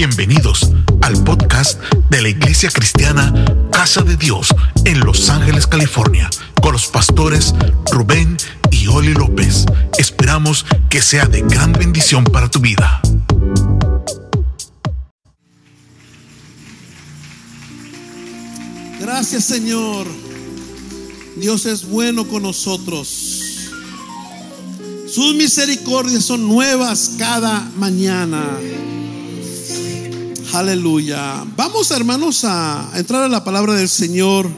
Bienvenidos al podcast de la Iglesia Cristiana Casa de Dios en Los Ángeles, California, con los pastores Rubén y Oli López. Esperamos que sea de gran bendición para tu vida. Gracias Señor. Dios es bueno con nosotros. Sus misericordias son nuevas cada mañana. Aleluya. Vamos hermanos a entrar a la palabra del Señor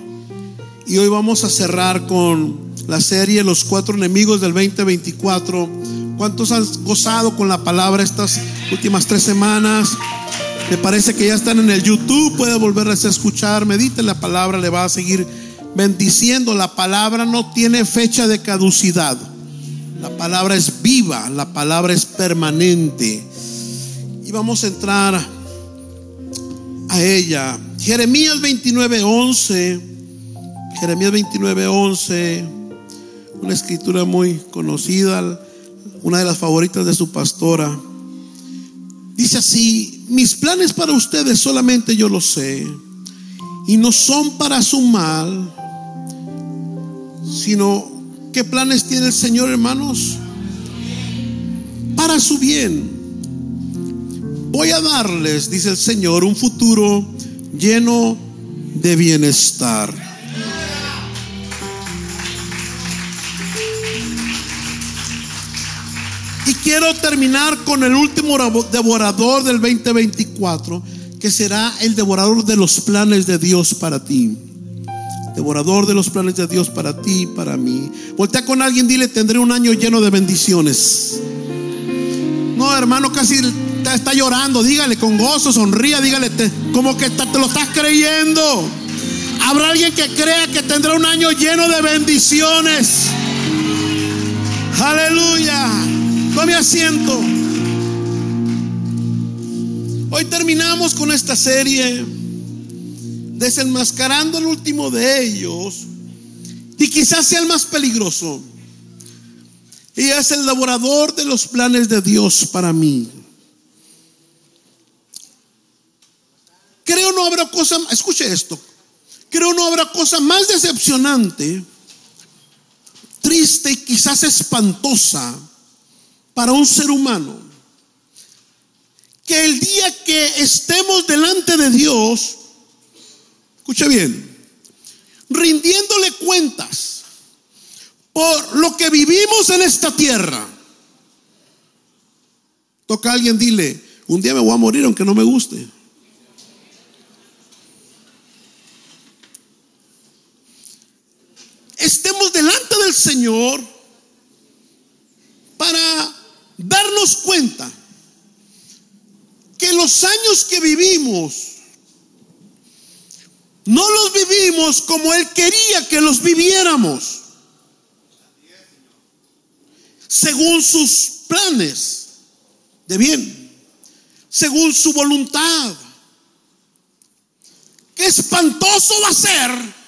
y hoy vamos a cerrar con la serie Los cuatro enemigos del 2024. ¿Cuántos han gozado con la palabra estas últimas tres semanas? Me parece que ya están en el YouTube, puede volverles a escuchar, medite la palabra, le va a seguir bendiciendo. La palabra no tiene fecha de caducidad. La palabra es viva, la palabra es permanente. Y vamos a entrar a ella. Jeremías 29:11. Jeremías 29:11. Una escritura muy conocida, una de las favoritas de su pastora. Dice así, mis planes para ustedes solamente yo los sé. Y no son para su mal, sino ¿qué planes tiene el Señor, hermanos? Para su bien. Voy a darles, dice el Señor, un futuro lleno de bienestar. Y quiero terminar con el último devorador del 2024, que será el devorador de los planes de Dios para ti. Devorador de los planes de Dios para ti y para mí. Voltea con alguien, dile, tendré un año lleno de bendiciones. No, hermano, casi está llorando. Dígale con gozo, sonría, dígale, como que te lo estás creyendo. Habrá alguien que crea que tendrá un año lleno de bendiciones. Aleluya. Tome asiento. Hoy terminamos con esta serie desenmascarando el último de ellos y quizás sea el más peligroso. Y es el laborador de los planes de Dios para mí. Creo no habrá cosa, escuche esto, creo no habrá cosa más decepcionante, triste y quizás espantosa para un ser humano que el día que estemos delante de Dios, escuche bien, rindiéndole cuentas por lo que vivimos en esta tierra. Toca a alguien, dile, un día me voy a morir aunque no me guste. Estemos delante del Señor para darnos cuenta que los años que vivimos no los vivimos como Él quería que los viviéramos, según sus planes de bien, según su voluntad. Qué espantoso va a ser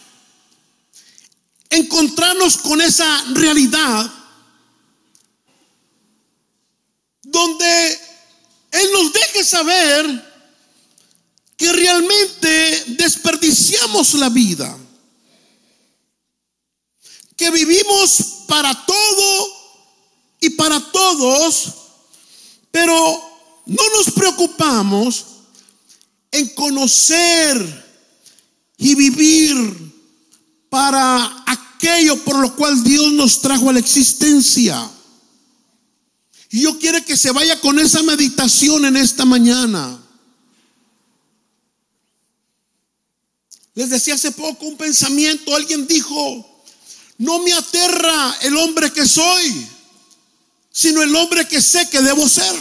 encontrarnos con esa realidad donde Él nos deje saber que realmente desperdiciamos la vida, que vivimos para todo y para todos, pero no nos preocupamos en conocer y vivir para aquello por lo cual Dios nos trajo a la existencia. Y yo quiero que se vaya con esa meditación en esta mañana. Les decía hace poco un pensamiento, alguien dijo, no me aterra el hombre que soy, sino el hombre que sé que debo ser.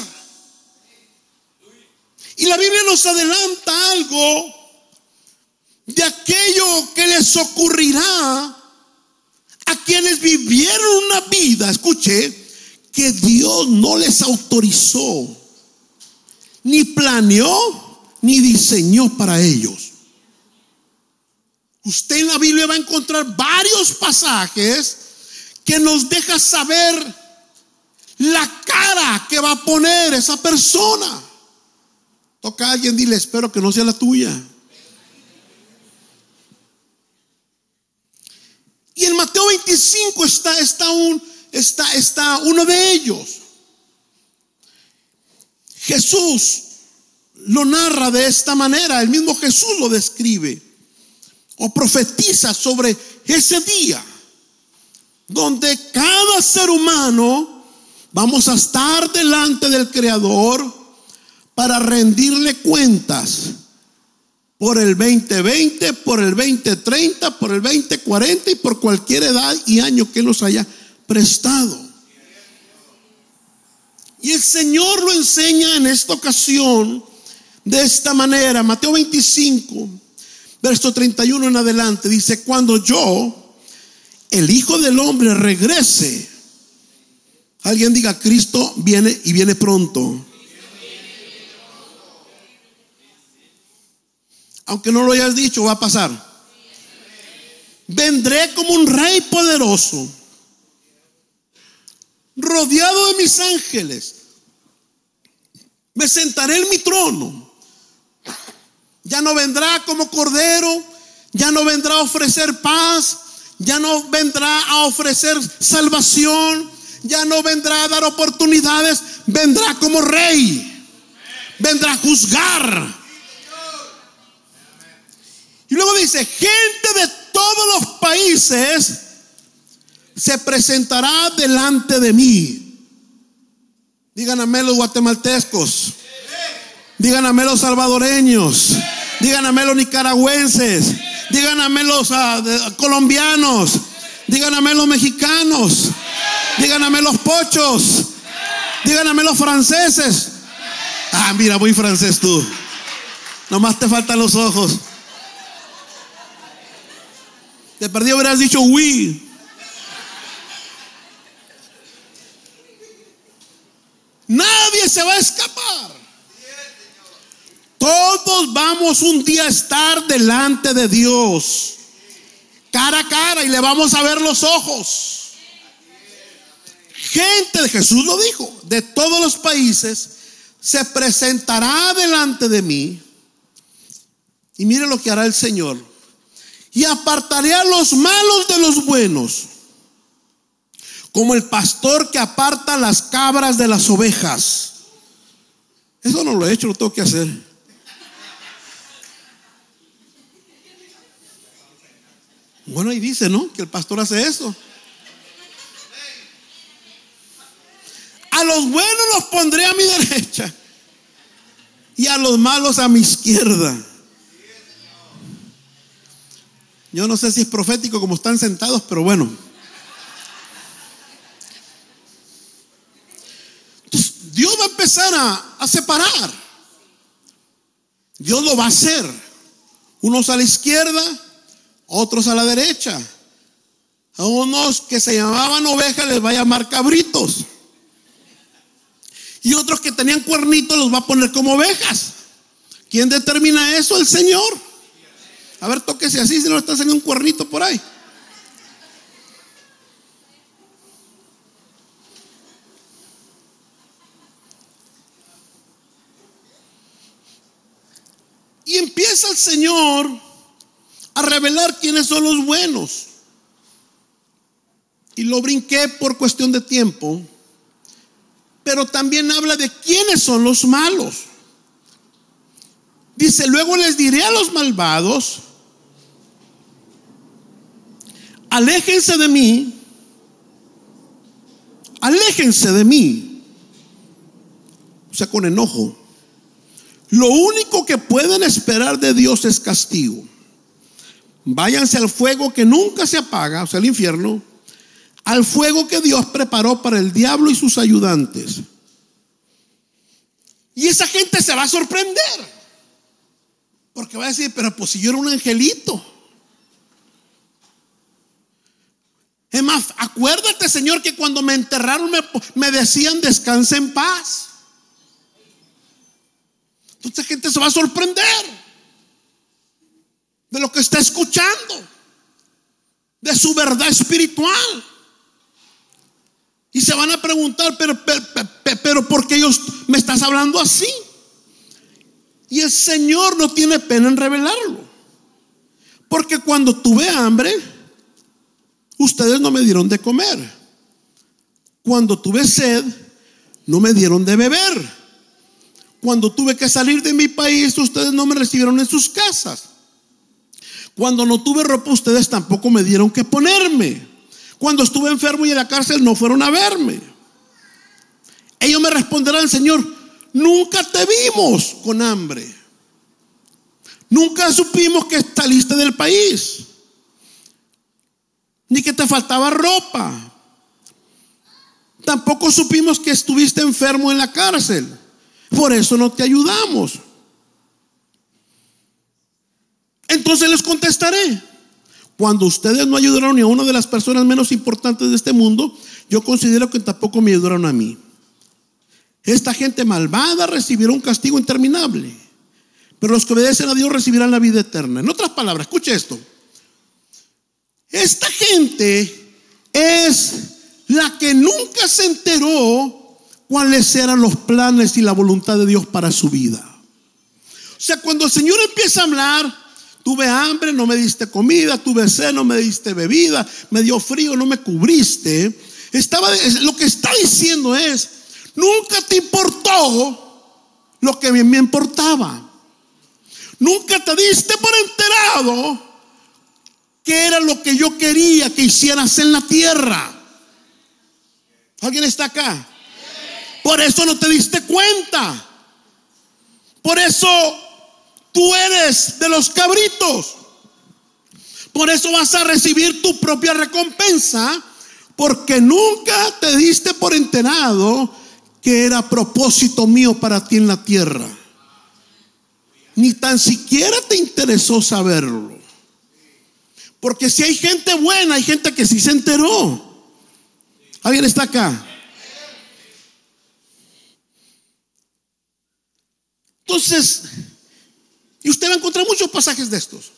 Y la Biblia nos adelanta algo de aquello que les ocurrirá a quienes vivieron una vida, escuche, que Dios no les autorizó, ni planeó, ni diseñó para ellos. Usted en la Biblia va a encontrar varios pasajes que nos deja saber la cara que va a poner esa persona. Toca a alguien, dile, espero que no sea la tuya. Y en Mateo 25 está, está, un, está, está uno de ellos. Jesús lo narra de esta manera, el mismo Jesús lo describe o profetiza sobre ese día donde cada ser humano vamos a estar delante del Creador para rendirle cuentas por el 2020, por el 2030, por el 2040 y por cualquier edad y año que nos haya prestado. Y el Señor lo enseña en esta ocasión de esta manera. Mateo 25, verso 31 en adelante, dice, cuando yo, el Hijo del Hombre, regrese, alguien diga, Cristo viene y viene pronto. Aunque no lo hayas dicho, va a pasar. Vendré como un rey poderoso, rodeado de mis ángeles. Me sentaré en mi trono. Ya no vendrá como cordero, ya no vendrá a ofrecer paz, ya no vendrá a ofrecer salvación, ya no vendrá a dar oportunidades, vendrá como rey, vendrá a juzgar y luego dice, gente de todos los países se presentará delante de mí. Díganme los guatemaltecos. Díganme los salvadoreños. Díganme los nicaragüenses. Díganme los uh, colombianos. Díganme los mexicanos. Díganme los pochos. Díganme los franceses. Ah, mira, muy francés tú. Nomás te faltan los ojos. Te perdí, hubieras dicho oui. Nadie se va a escapar. Todos vamos un día a estar delante de Dios, cara a cara, y le vamos a ver los ojos. Gente de Jesús lo dijo, de todos los países se presentará delante de mí. Y mire lo que hará el Señor y apartaré a los malos de los buenos, como el pastor que aparta las cabras de las ovejas. Eso no lo he hecho, lo tengo que hacer. Bueno, ahí dice, ¿no? Que el pastor hace eso. A los buenos los pondré a mi derecha y a los malos a mi izquierda. Yo no sé si es profético como están sentados, pero bueno. Dios va a empezar a, separar. Dios lo va a hacer. Unos a la izquierda, otros a la derecha. A unos que se llamaban ovejas les va a llamar cabritos. Y otros que tenían cuernitos los va a poner como ovejas. ¿Quién determina eso? El Señor. A ver, tóquese así si no está saliendo un cuernito por ahí. Y empieza el Señor a revelar quiénes son los buenos. Y lo brinqué por cuestión de tiempo. Pero también habla de quiénes son los malos. Dice, luego les diré a los malvados, aléjense de mí, aléjense de mí. O sea, con enojo. Lo único que pueden esperar de Dios es castigo. Váyanse al fuego que nunca se apaga, o sea, el infierno, al fuego que Dios preparó para el diablo y sus ayudantes. Y esa gente se va a sorprender. Porque va a decir, pero pues si yo era un angelito. Es más, acuérdate, Señor, que cuando me enterraron me, decían descanse en paz. Entonces gente se va a sorprender de lo que está escuchando, de su verdad espiritual. Y se van a preguntar, pero, pero, pero, ¿por qué ellos me estás hablando así? Y el Señor no tiene pena en revelarlo. Porque cuando tuve hambre, ustedes no me dieron de comer. Cuando tuve sed, no me dieron de beber. Cuando tuve que salir de mi país, ustedes no me recibieron en sus casas. Cuando no tuve ropa, ustedes tampoco me dieron que ponerme. Cuando estuve enfermo y en la cárcel, no fueron a verme. Ellos me responderán, Señor, nunca te vimos con hambre. Nunca supimos que saliste del país. Ni que te faltaba ropa. Tampoco supimos que estuviste enfermo en la cárcel. Por eso no te ayudamos. Entonces les contestaré. Cuando ustedes no ayudaron ni a una de las personas menos importantes de este mundo, yo considero que tampoco me ayudaron a mí. Esta gente malvada recibirá un castigo interminable, pero los que obedecen a Dios recibirán la vida eterna. En otras palabras, escuche esto. Esta gente es la que nunca se enteró cuáles eran los planes y la voluntad de Dios para su vida. O sea, cuando el Señor empieza a hablar, tuve hambre, no me diste comida, tuve sed, no me diste bebida, me dio frío, no me cubriste. Estaba, lo que está diciendo es, nunca te importó lo que me importaba. Nunca te diste por enterado que era lo que yo quería que hicieras en la tierra. ¿Alguien está acá? Por eso no te diste cuenta. Por eso tú eres de los cabritos. Por eso vas a recibir tu propia recompensa. Porque nunca te diste por enterado que era propósito mío para ti en la tierra. Ni tan siquiera te interesó saberlo. Porque si hay gente buena, hay gente que sí se enteró. ¿Alguien está acá? Entonces, y usted va a encontrar muchos pasajes de estos.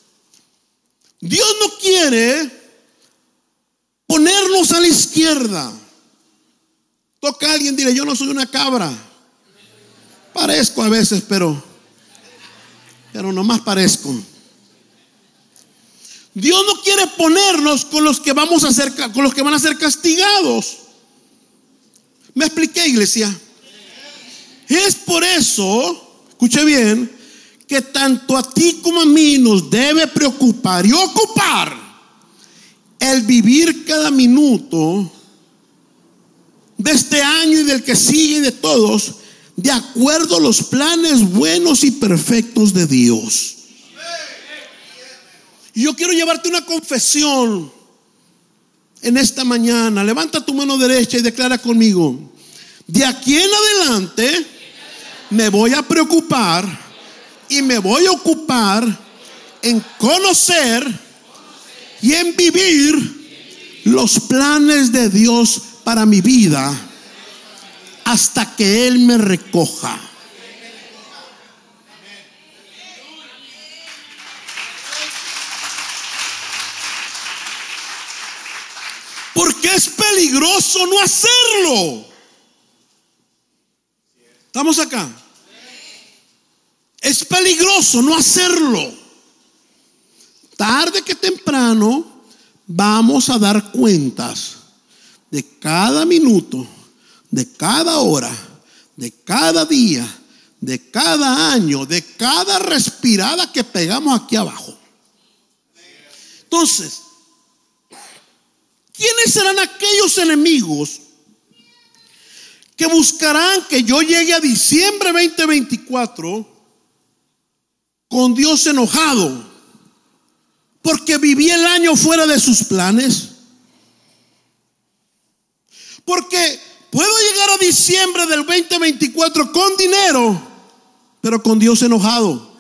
Dios no quiere ponernos a la izquierda. Toca a alguien, dile, yo no soy una cabra. Parezco a veces, pero, pero nomás parezco. Dios no quiere ponernos con los que vamos a ser, con los que van a ser castigados. ¿Me expliqué, iglesia? Es por eso, escuche bien, que tanto a ti como a mí nos debe preocupar y ocupar el vivir cada minuto de este año y del que sigue y de todos, de acuerdo a los planes buenos y perfectos de Dios. Y yo quiero llevarte una confesión en esta mañana. Levanta tu mano derecha y declara conmigo. De aquí en adelante me voy a preocupar y me voy a ocupar en conocer y en vivir los planes de Dios para mi vida hasta que Él me recoja. Porque es peligroso no hacerlo. ¿Estamos acá? Es peligroso no hacerlo. Tarde que temprano vamos a dar cuentas de cada minuto, de cada hora, de cada día, de cada año, de cada respirada que pegamos aquí abajo. Entonces, ¿quiénes serán aquellos enemigos que buscarán que yo llegue a diciembre 2024 con Dios enojado porque viví el año fuera de sus planes? Porque puedo llegar a diciembre del 2024 con dinero, pero con Dios enojado.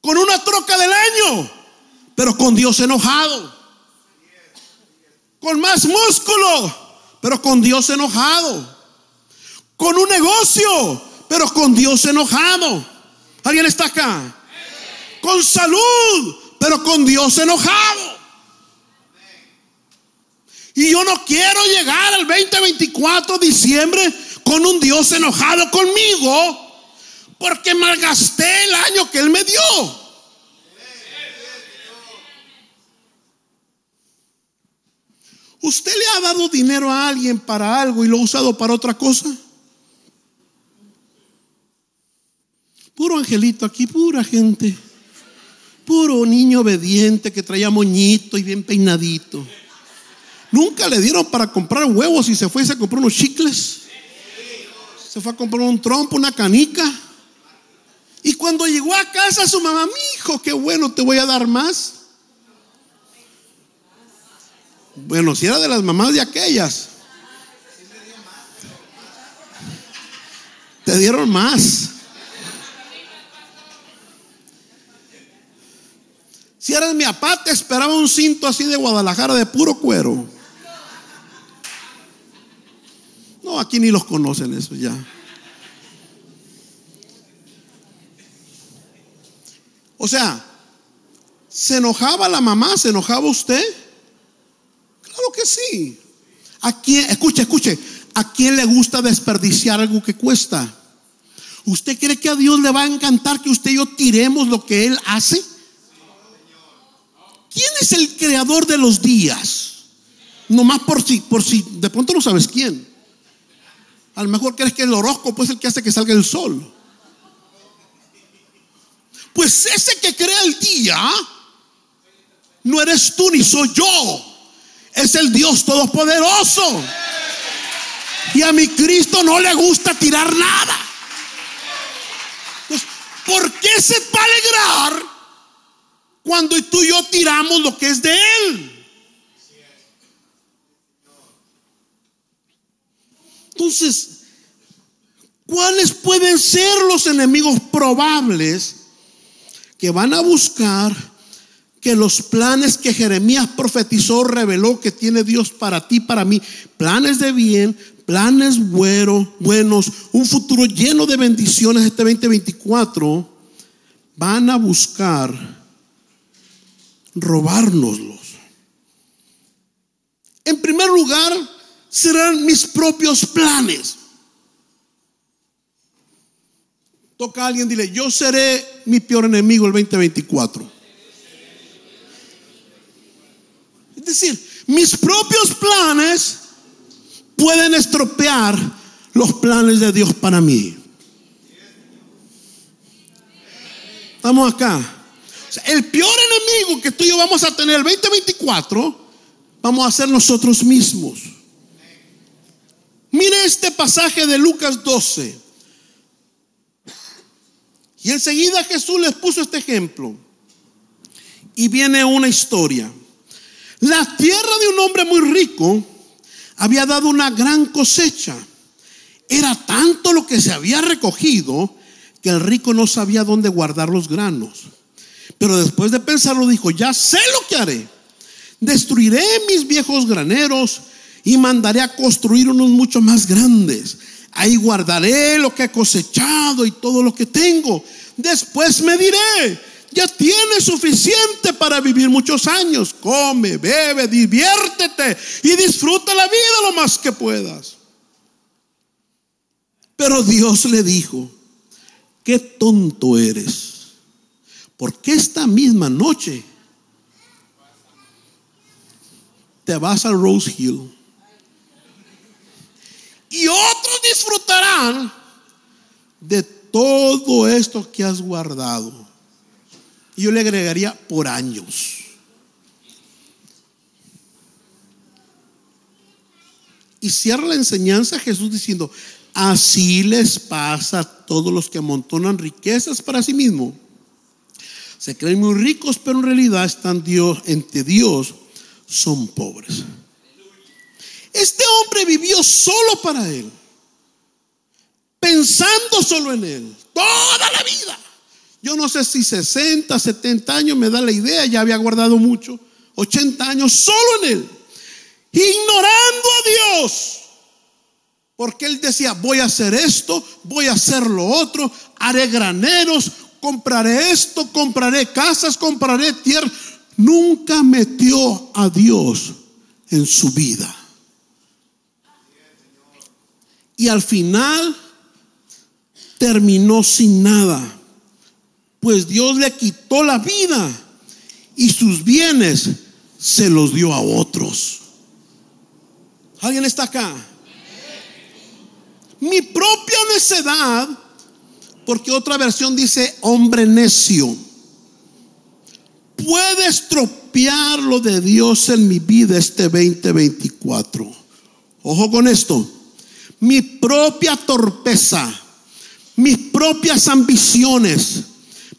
Con una troca del año, pero con Dios enojado. Con más músculo, pero con Dios enojado. Con un negocio, pero con Dios enojado. ¿Alguien está acá? Con salud, pero con Dios enojado. Y yo no quiero llegar al 2024 diciembre con un Dios enojado conmigo. porque malgasté el año que Él me dio. ¿Usted le ha dado dinero a alguien para algo y lo ha usado para otra cosa? Puro angelito aquí, pura gente. Puro niño obediente que traía moñito y bien peinadito. Nunca le dieron para comprar huevos y se fue y se compró unos chicles. Se fue a comprar un trompo, una canica. Y cuando llegó a casa su mamá, mi hijo, qué bueno, te voy a dar más. Bueno, si era de las mamás de aquellas. Te dieron más. Si eras mi papá, te esperaba un cinto así de Guadalajara de puro cuero. No, aquí ni los conocen eso ya. O sea, ¿se enojaba la mamá? ¿Se enojaba usted? Claro que sí. ¿A quién, escuche, escuche, ¿a quién le gusta desperdiciar algo que cuesta? ¿Usted cree que a Dios le va a encantar que usted y yo tiremos lo que Él hace? ¿Quién es el creador de los días? Nomás por si, por si de pronto no sabes quién. A lo mejor crees que el horóscopo es el que hace que salga el sol. Pues ese que crea el día no eres tú ni soy yo. Es el Dios Todopoderoso. Y a mi Cristo no le gusta tirar nada. Pues, ¿por qué se va a alegrar cuando tú y yo tiramos lo que es de Él? Entonces, ¿cuáles pueden ser los enemigos probables que van a buscar que los planes que Jeremías profetizó, reveló que tiene Dios para ti, para mí, planes de bien, planes buenos, buenos, un futuro lleno de bendiciones este 2024, van a buscar robárnoslos. En primer lugar, serán mis propios planes. Toca a alguien, dile, yo seré mi peor enemigo el 2024. Es decir, mis propios planes pueden estropear los planes de Dios para mí. Estamos acá. el peor enemigo que tú y yo vamos a tener el 2024, vamos a ser nosotros mismos. Mire este pasaje de Lucas 12. Y enseguida Jesús les puso este ejemplo. Y viene una historia. La tierra de un hombre muy rico había dado una gran cosecha. Era tanto lo que se había recogido que el rico no sabía dónde guardar los granos. Pero después de pensarlo dijo, ya sé lo que haré. Destruiré mis viejos graneros y mandaré a construir unos mucho más grandes. Ahí guardaré lo que he cosechado y todo lo que tengo. Después me diré, ya tienes suficiente para vivir muchos años. Come, bebe, diviértete y disfruta la vida lo más que puedas. Pero Dios le dijo, qué tonto eres. Porque esta misma noche te vas a Rose Hill y otros disfrutarán de todo esto que has guardado. Yo le agregaría por años. Y cierra la enseñanza Jesús diciendo, así les pasa a todos los que amontonan riquezas para sí mismos. Se creen muy ricos, pero en realidad están Dios, ante Dios son pobres. Este hombre vivió solo para él, pensando solo en él, toda la vida. Yo no sé si 60, 70 años me da la idea, ya había guardado mucho, 80 años solo en él, ignorando a Dios. Porque él decía, voy a hacer esto, voy a hacer lo otro, haré graneros, compraré esto, compraré casas, compraré tierra. Nunca metió a Dios en su vida. Y al final terminó sin nada, pues Dios le quitó la vida y sus bienes se los dio a otros. ¿Alguien está acá? Mi propia necedad, porque otra versión dice hombre necio, puede estropear lo de Dios en mi vida este 2024. Ojo con esto. Mi propia torpeza, mis propias ambiciones,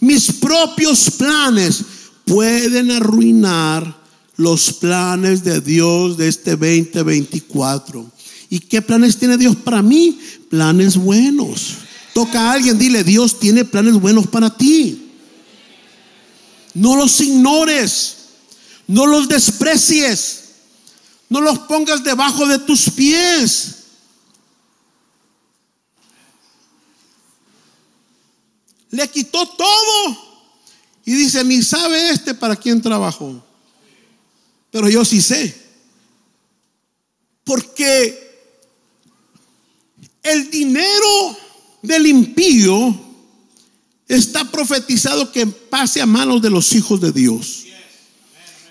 mis propios planes pueden arruinar los planes de Dios de este 2024. ¿Y qué planes tiene Dios para mí? Planes buenos. Toca a alguien, dile, Dios tiene planes buenos para ti. No los ignores, no los desprecies, no los pongas debajo de tus pies. Le quitó todo. Y dice, ni sabe este para quién trabajó. Pero yo sí sé. Porque el dinero del impío está profetizado que pase a manos de los hijos de Dios.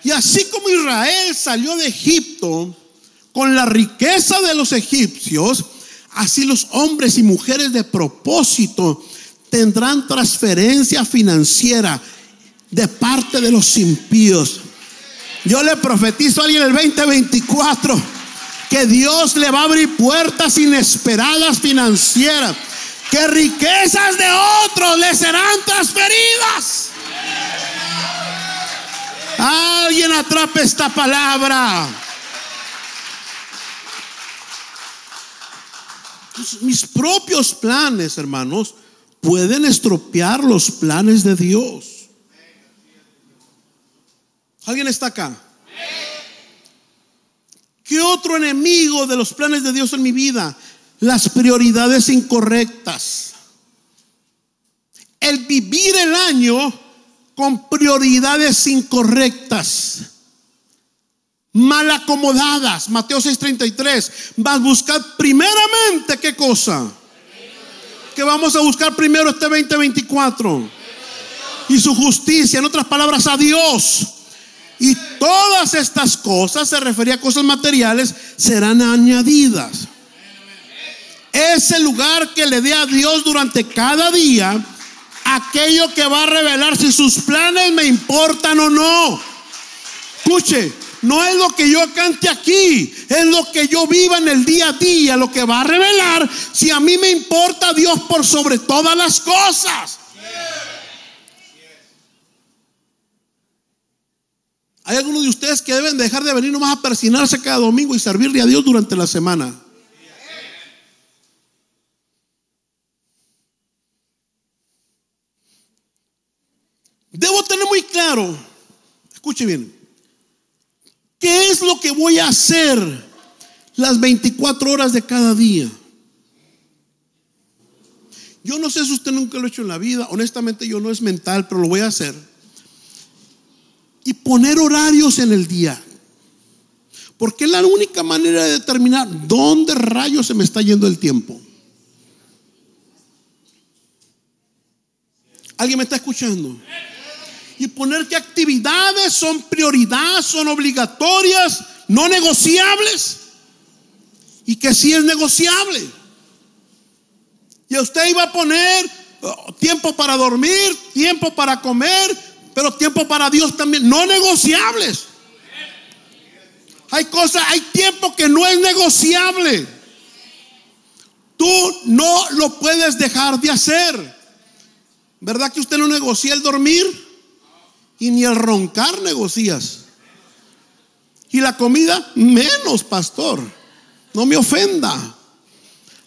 Y así como Israel salió de Egipto con la riqueza de los egipcios, así los hombres y mujeres de propósito tendrán transferencia financiera de parte de los impíos. Yo le profetizo a alguien el 2024 que Dios le va a abrir puertas inesperadas financieras, que riquezas de otros le serán transferidas. Alguien atrape esta palabra. Mis propios planes, hermanos, pueden estropear los planes de Dios. ¿Alguien está acá? ¿Qué otro enemigo de los planes de Dios en mi vida? Las prioridades incorrectas. El vivir el año con prioridades incorrectas. Mal acomodadas. Mateo 6:33. Vas a buscar primeramente qué cosa. Que vamos a buscar primero este 2024. Y su justicia, en otras palabras, a Dios. Y todas estas cosas, se refería a cosas materiales, serán añadidas. Ese lugar que le dé a Dios durante cada día, aquello que va a revelar si sus planes me importan o no. Escuche, no es lo que yo cante aquí, es lo que yo viva en el día a día, lo que va a revelar si a mí me importa Dios por sobre todas las cosas. Hay algunos de ustedes que deben dejar de venir nomás a persinarse cada domingo y servirle a Dios durante la semana. Debo tener muy claro, escuche bien, ¿qué es lo que voy a hacer las 24 horas de cada día? Yo no sé si usted nunca lo ha hecho en la vida, honestamente yo no es mental, pero lo voy a hacer y poner horarios en el día. Porque es la única manera de determinar dónde rayos se me está yendo el tiempo. ¿Alguien me está escuchando? Y poner qué actividades son prioridad, son obligatorias, no negociables. Y que sí es negociable. Y usted iba a poner oh, tiempo para dormir, tiempo para comer, pero tiempo para Dios también, no negociables. Hay cosas, hay tiempo que no es negociable. Tú no lo puedes dejar de hacer. ¿Verdad que usted no negocia el dormir? Y ni el roncar negocias. Y la comida, menos, pastor. No me ofenda.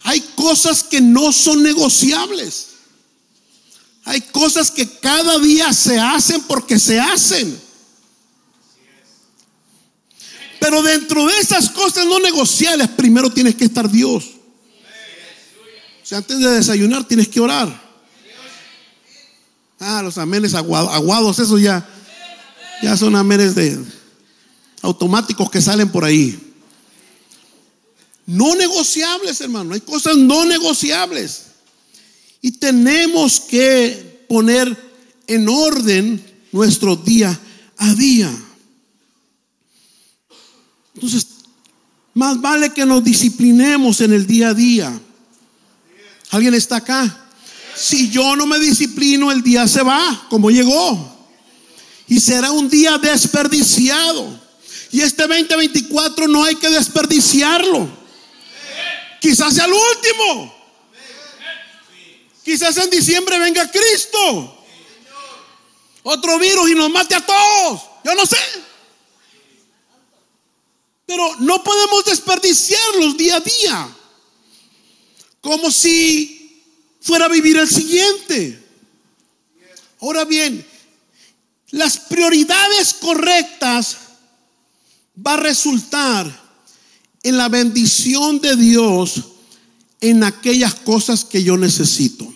Hay cosas que no son negociables. Hay cosas que cada día se hacen porque se hacen. Pero dentro de esas cosas no negociables, primero tienes que estar Dios. O sea, antes de desayunar tienes que orar. Ah, los amenes aguados, esos ya, ya son amenes de automáticos que salen por ahí. No negociables, hermano. Hay cosas no negociables. Y tenemos que poner en orden nuestro día a día. Entonces, más vale que nos disciplinemos en el día a día. ¿Alguien está acá? Si yo no me disciplino, el día se va como llegó. Y será un día desperdiciado. Y este 2024 no hay que desperdiciarlo. Quizás sea el último. Quizás en diciembre venga Cristo. Otro virus y nos mate a todos. Yo no sé. Pero no podemos desperdiciarlos día a día. Como si fuera a vivir el siguiente. Ahora bien, las prioridades correctas va a resultar en la bendición de Dios en aquellas cosas que yo necesito.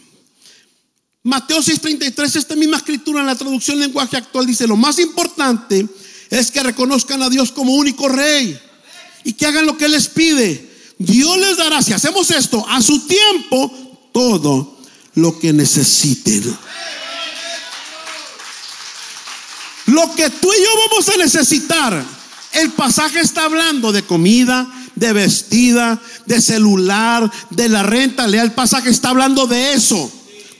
Mateo 6:33, esta misma escritura en la traducción lenguaje actual dice, lo más importante es que reconozcan a Dios como único rey y que hagan lo que Él les pide. Dios les dará, si hacemos esto, a su tiempo, todo lo que necesiten. Lo que tú y yo vamos a necesitar, el pasaje está hablando de comida, de vestida, de celular, de la renta. Lea el pasaje, está hablando de eso.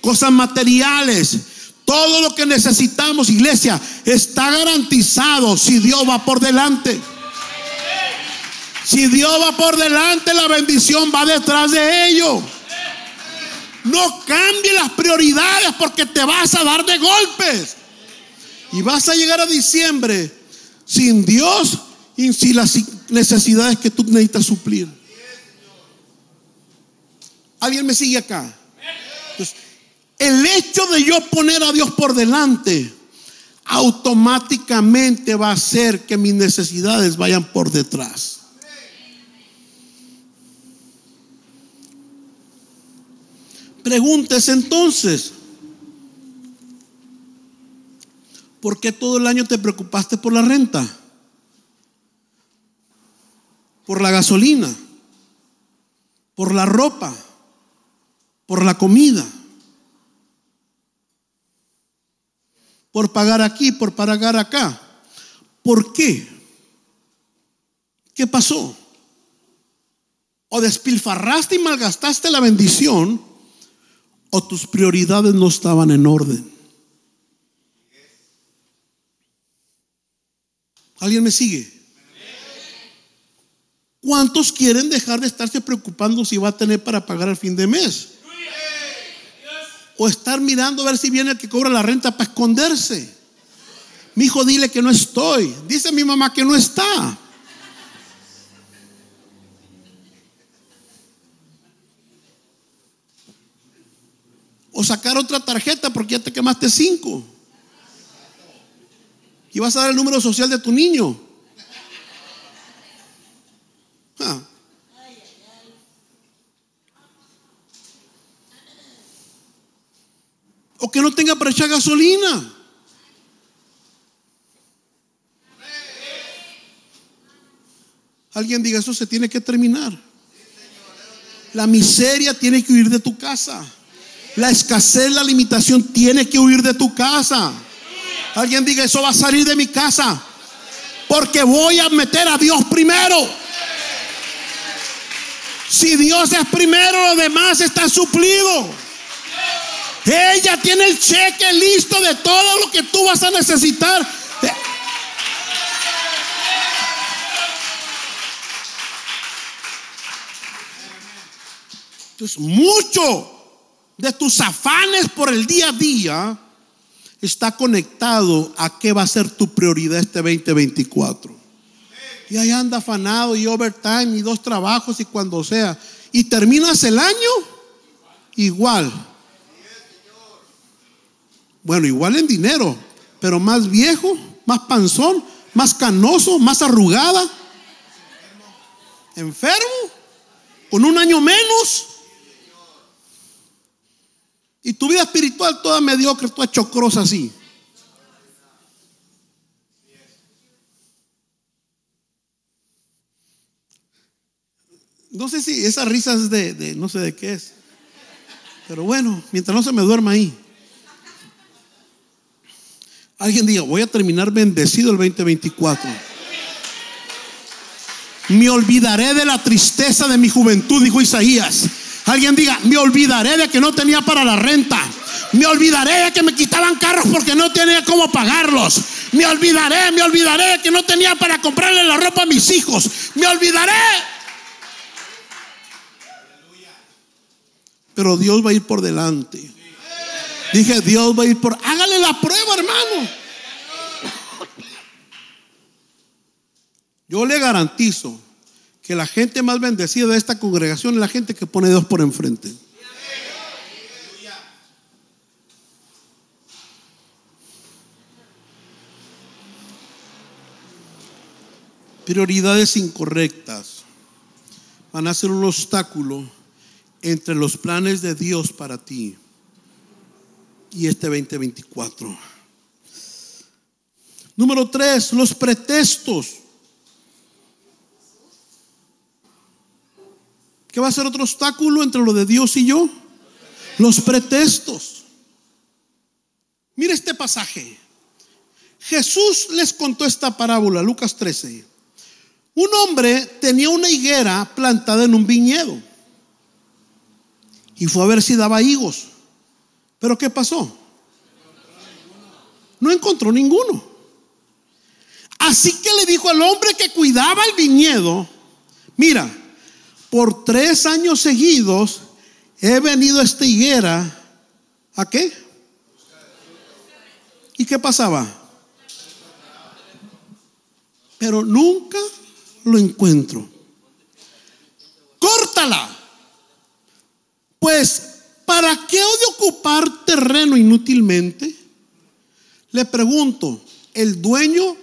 Cosas materiales. Todo lo que necesitamos, iglesia, está garantizado si Dios va por delante. Si Dios va por delante, la bendición va detrás de ello. No cambie las prioridades porque te vas a dar de golpes. Y vas a llegar a diciembre sin Dios y sin las necesidades que tú necesitas suplir. ¿Alguien me sigue acá? el hecho de yo poner a Dios por delante automáticamente va a hacer que mis necesidades vayan por detrás. Preguntes entonces, ¿por qué todo el año te preocupaste por la renta? por la gasolina, por la ropa, por la comida, por pagar aquí, por pagar acá. ¿Por qué? ¿Qué pasó? O despilfarraste y malgastaste la bendición, o tus prioridades no estaban en orden. ¿Alguien me sigue? ¿Cuántos quieren dejar de estarse preocupando si va a tener para pagar al fin de mes? O estar mirando a ver si viene el que cobra la renta para esconderse. Mi hijo, dile que no estoy. Dice mi mamá que no está. O sacar otra tarjeta porque ya te quemaste cinco. Y vas a dar el número social de tu niño. Ah. O que no tenga para echar gasolina. Alguien diga, eso se tiene que terminar. La miseria tiene que huir de tu casa. La escasez, la limitación tiene que huir de tu casa. Alguien diga, eso va a salir de mi casa. Porque voy a meter a Dios primero. Si Dios es primero, lo demás está suplido. Ella tiene el cheque listo de todo lo que tú vas a necesitar. Entonces, mucho de tus afanes por el día a día está conectado a qué va a ser tu prioridad este 2024. Y ahí anda afanado y overtime y dos trabajos y cuando sea. Y terminas el año igual. Bueno, igual en dinero, pero más viejo, más panzón, más canoso, más arrugada. Enfermo, con un año menos. Y tu vida espiritual toda mediocre, toda chocrosa así. No sé si esa risa es de, no sé de qué es. Pero bueno, mientras no se me duerma ahí. Alguien diga, voy a terminar bendecido el 2024. Me olvidaré de la tristeza de mi juventud, dijo Isaías. Alguien diga, me olvidaré de que no tenía para la renta. Me olvidaré de que me quitaban carros porque no tenía cómo pagarlos. Me olvidaré, me olvidaré de que no tenía para comprarle la ropa a mis hijos. Me olvidaré. Pero Dios va a ir por delante. Dije, Dios va a ir por... Hágale la prueba, hermano. Yo le garantizo que la gente más bendecida de esta congregación es la gente que pone Dios por enfrente. Prioridades incorrectas van a ser un obstáculo entre los planes de Dios para ti y este 2024. Número tres, los pretextos. ¿Qué va a ser otro obstáculo entre lo de Dios y yo? Los pretextos. Mira este pasaje. Jesús les contó esta parábola, Lucas 13. Un hombre tenía una higuera plantada en un viñedo y fue a ver si daba higos. Pero ¿qué pasó? No encontró ninguno. Así que le dijo al hombre que cuidaba el viñedo, mira, por tres años seguidos he venido a esta higuera, ¿a qué? ¿Y qué pasaba? Pero nunca lo encuentro. Córtala. Pues, ¿para qué he de ocupar terreno inútilmente? Le pregunto, el dueño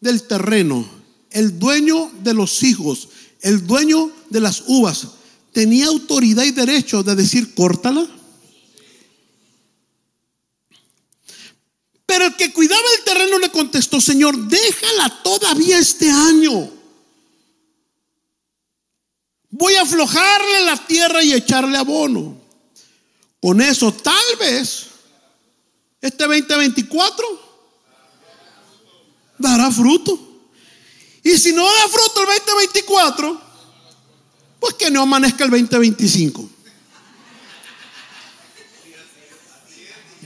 del terreno, el dueño de los hijos, el dueño de las uvas, ¿tenía autoridad y derecho de decir córtala? Pero el que cuidaba el terreno le contestó, Señor, déjala todavía este año. Voy a aflojarle la tierra y echarle abono. Con eso tal vez este 2024 dará fruto. Y si no da fruto el 2024, pues que no amanezca el 2025.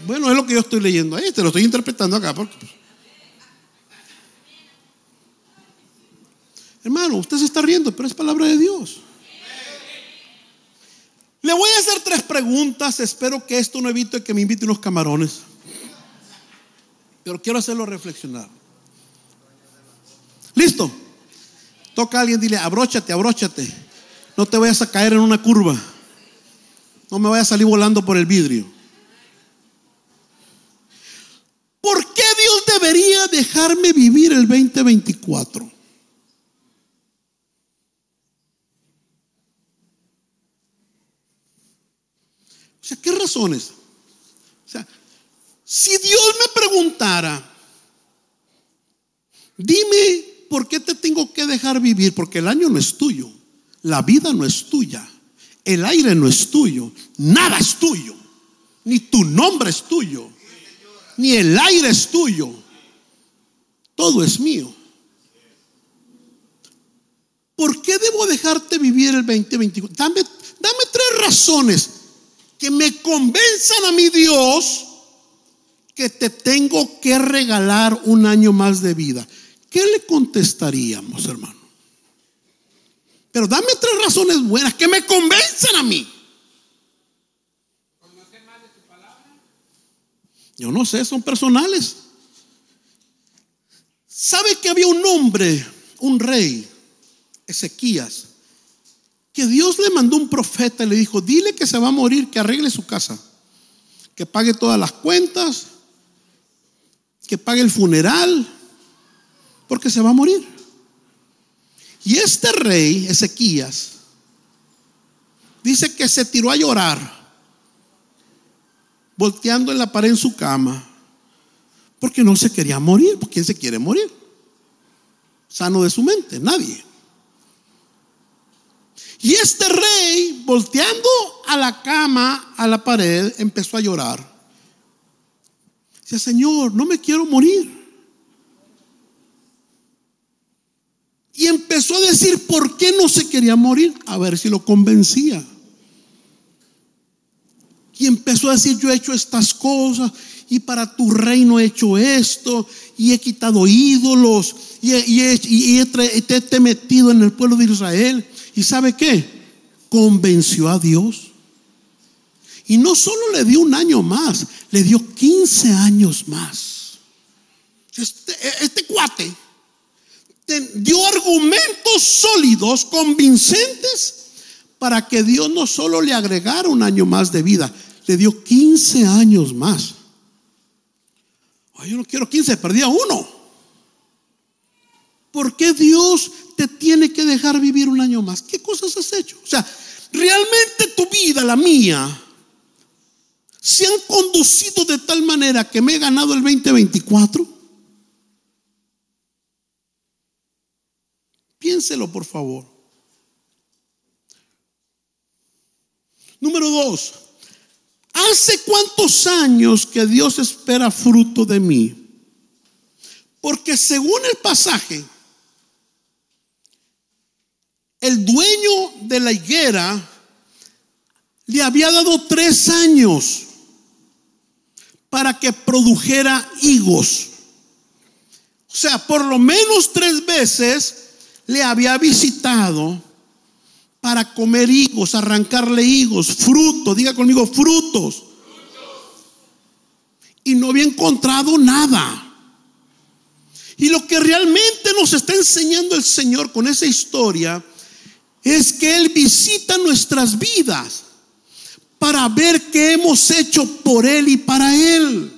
Bueno, es lo que yo estoy leyendo ahí, te lo estoy interpretando acá. Porque... Pues, hermano, usted se está riendo, pero es palabra de Dios. Le voy a hacer tres preguntas. Espero que esto no evite que me invite unos camarones. Pero quiero hacerlo reflexionar. ¿Listo? Toca a alguien, dile, abróchate, abróchate. No te vayas a caer en una curva. No me vayas a salir volando por el vidrio. ¿Por qué Dios debería dejarme vivir el 2024? O sea, ¿qué razones? O sea, si Dios me preguntara, dime por qué te tengo que dejar vivir, porque el año no es tuyo, la vida no es tuya, el aire no es tuyo, nada es tuyo, ni tu nombre es tuyo, ni el aire es tuyo, todo es mío. ¿Por qué debo dejarte vivir el 2024? Dame, dame tres razones que me convenzan a mi Dios que te tengo que regalar un año más de vida. ¿Qué le contestaríamos, hermano? Pero dame tres razones buenas que me convenzan a mí. Yo no sé, son personales. ¿Sabe que había un hombre, un rey, Ezequías, que Dios le mandó un profeta y le dijo, dile que se va a morir, que arregle su casa, que pague todas las cuentas, que pague el funeral, porque se va a morir. Y este rey, Ezequías, dice que se tiró a llorar, volteando en la pared en su cama, porque no se quería morir. ¿Quién se quiere morir? Sano de su mente, nadie. Y este rey, volteando a la cama, a la pared, empezó a llorar. Dice, Señor, no me quiero morir. Y empezó a decir por qué no se quería morir, a ver si lo convencía. Y empezó a decir, yo he hecho estas cosas y para tu reino he hecho esto y he quitado ídolos y, he, te metido en el pueblo de Israel. ¿Y sabe qué? Convenció a Dios. Y no solo le dio un año más, le dio 15 años más. Este, este cuate dio argumentos sólidos, convincentes, para que Dios no solo le agregara un año más de vida, le dio 15 años más. yo no quiero 15, perdía uno. ¿Por qué Dios te tiene que dejar vivir un año más? ¿Qué cosas has hecho? O sea, realmente tu vida, la mía, se han conducido de tal manera que me he ganado el 2024? Piénselo, por favor. Número dos, ¿hace cuántos años que Dios espera fruto de mí? Porque según el pasaje, el dueño de la higuera le había dado tres años para que produjera higos. O sea, por lo menos tres veces le había visitado para comer higos, arrancarle higos, frutos, diga conmigo, frutos. Y no había encontrado nada. Y lo que realmente nos está enseñando el Señor con esa historia es que Él visita nuestras vidas para ver qué hemos hecho por Él y para Él.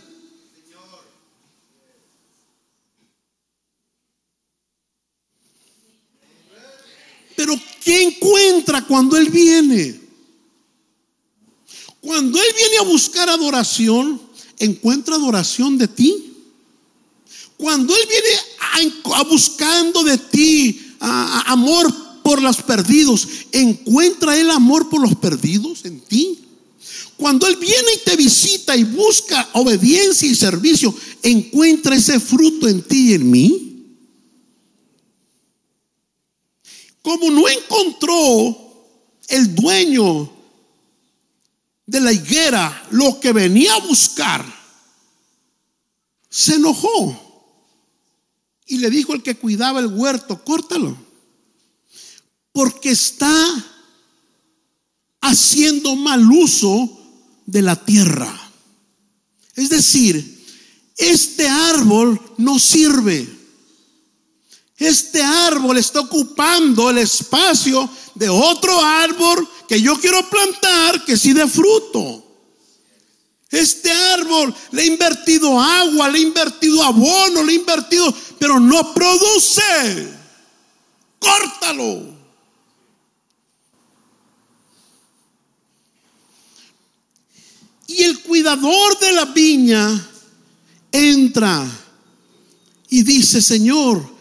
Pero ¿qué encuentra cuando Él viene? Cuando Él viene a buscar adoración, encuentra adoración de ti. Cuando Él viene a, buscando de ti amor por los perdidos, encuentra Él amor por los perdidos en ti. Cuando Él viene y te visita y busca obediencia y servicio, encuentra ese fruto en ti y en mí. Como no encontró el dueño de la higuera lo que venía a buscar, se enojó y le dijo el que cuidaba el huerto, córtalo, porque está haciendo mal uso de la tierra. Es decir, este árbol no sirve. Este árbol está ocupando el espacio de otro árbol que yo quiero plantar que sí de fruto. Este árbol le he invertido agua, le he invertido abono, le he invertido, pero no produce. Córtalo. Y el cuidador de la viña entra y dice, Señor,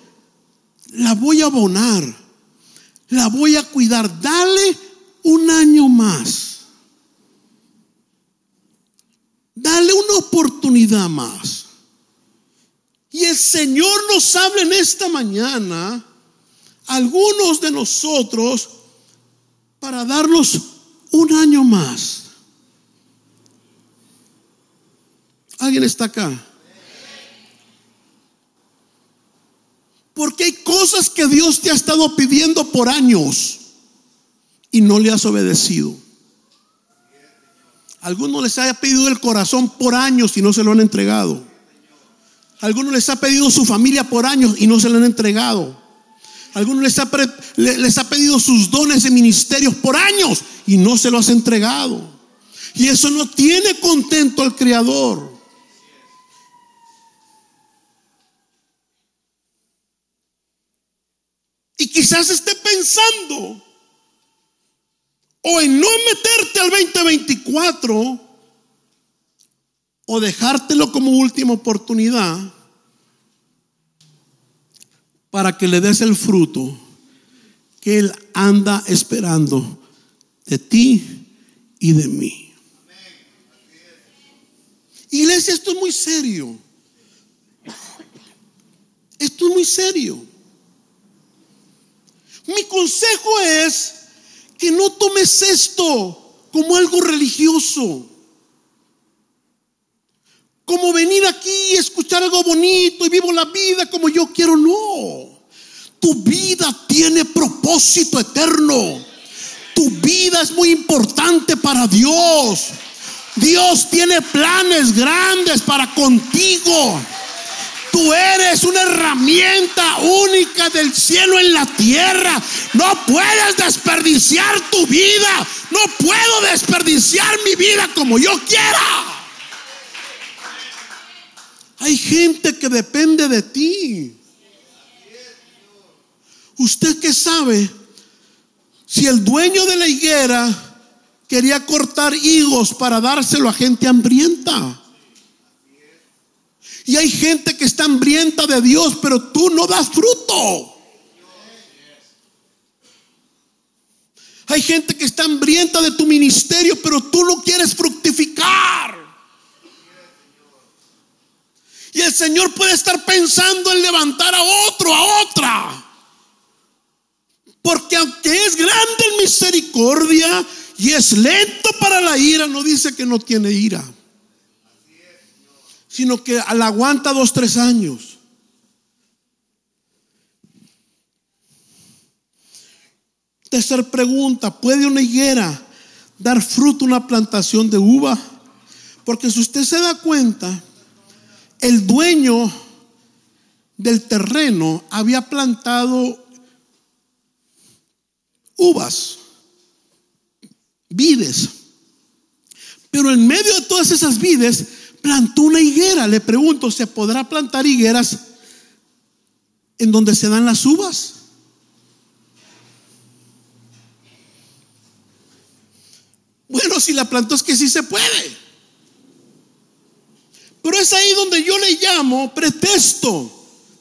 la voy a abonar, la voy a cuidar, dale un año más. Dale una oportunidad más. Y el Señor nos habla en esta mañana, algunos de nosotros, para darnos un año más. ¿Alguien está acá? Porque hay cosas que Dios te ha estado pidiendo por años y no le has obedecido. Algunos les ha pedido el corazón por años y no se lo han entregado. Algunos les ha pedido su familia por años y no se lo han entregado. Algunos les ha, les ha pedido sus dones de ministerios por años y no se lo has entregado. Y eso no tiene contento al Creador. Quizás esté pensando o en no meterte al 2024 o dejártelo como última oportunidad para que le des el fruto que Él anda esperando de ti y de mí. Iglesia, esto es muy serio. Esto es muy serio. Mi consejo es que no tomes esto como algo religioso. Como venir aquí y escuchar algo bonito y vivo la vida como yo quiero. No. Tu vida tiene propósito eterno. Tu vida es muy importante para Dios. Dios tiene planes grandes para contigo. Tú eres una herramienta única del cielo en la tierra. No puedes desperdiciar tu vida. No puedo desperdiciar mi vida como yo quiera. Hay gente que depende de ti. ¿Usted qué sabe? Si el dueño de la higuera quería cortar higos para dárselo a gente hambrienta. Y hay gente que está hambrienta de Dios, pero tú no das fruto. Hay gente que está hambrienta de tu ministerio, pero tú no quieres fructificar. Y el Señor puede estar pensando en levantar a otro, a otra. Porque aunque es grande en misericordia y es lento para la ira, no dice que no tiene ira sino que la aguanta dos, tres años. Tercer pregunta, ¿puede una higuera dar fruto una plantación de uva? Porque si usted se da cuenta, el dueño del terreno había plantado uvas, vides. Pero en medio de todas esas vides plantó una higuera. Le pregunto, ¿se podrá plantar higueras en donde se dan las uvas? Bueno, si la plantó es que sí se puede. Pero es ahí donde yo le llamo pretexto.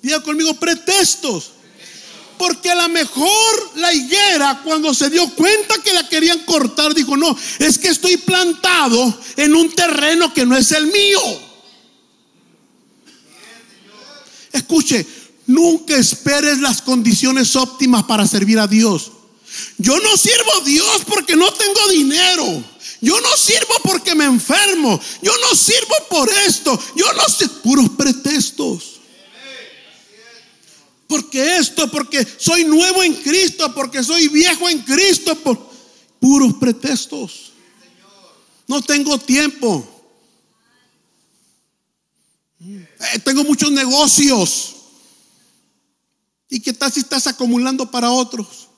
Diga conmigo, pretextos. Porque a lo mejor la higuera, cuando se dio cuenta que la querían cortar, dijo, no, es que estoy plantado en un terreno que no es el mío. Escuche, nunca esperes las condiciones óptimas para servir a Dios. Yo no sirvo a Dios porque no tengo dinero. Yo no sirvo porque me enfermo. Yo no sirvo por esto. Yo no sé, puros pretextos. Porque esto, porque soy nuevo en Cristo, porque soy viejo en Cristo, por puros pretextos. No tengo tiempo. Eh, tengo muchos negocios. ¿Y qué tal si estás acumulando para otros?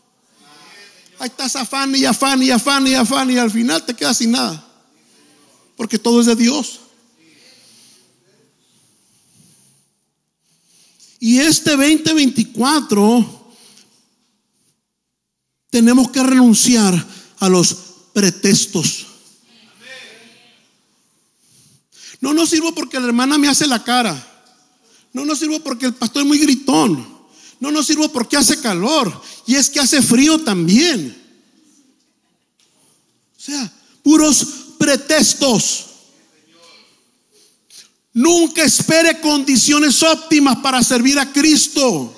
Ahí estás afán y afán y afán y afán y al final te quedas sin nada. Porque todo es de Dios. Y este 2024 tenemos que renunciar a los pretextos. No nos sirvo porque la hermana me hace la cara. No nos sirvo porque el pastor es muy gritón. No nos sirvo porque hace calor. Y es que hace frío también. O sea, puros pretextos. Nunca espere condiciones óptimas para servir a Cristo.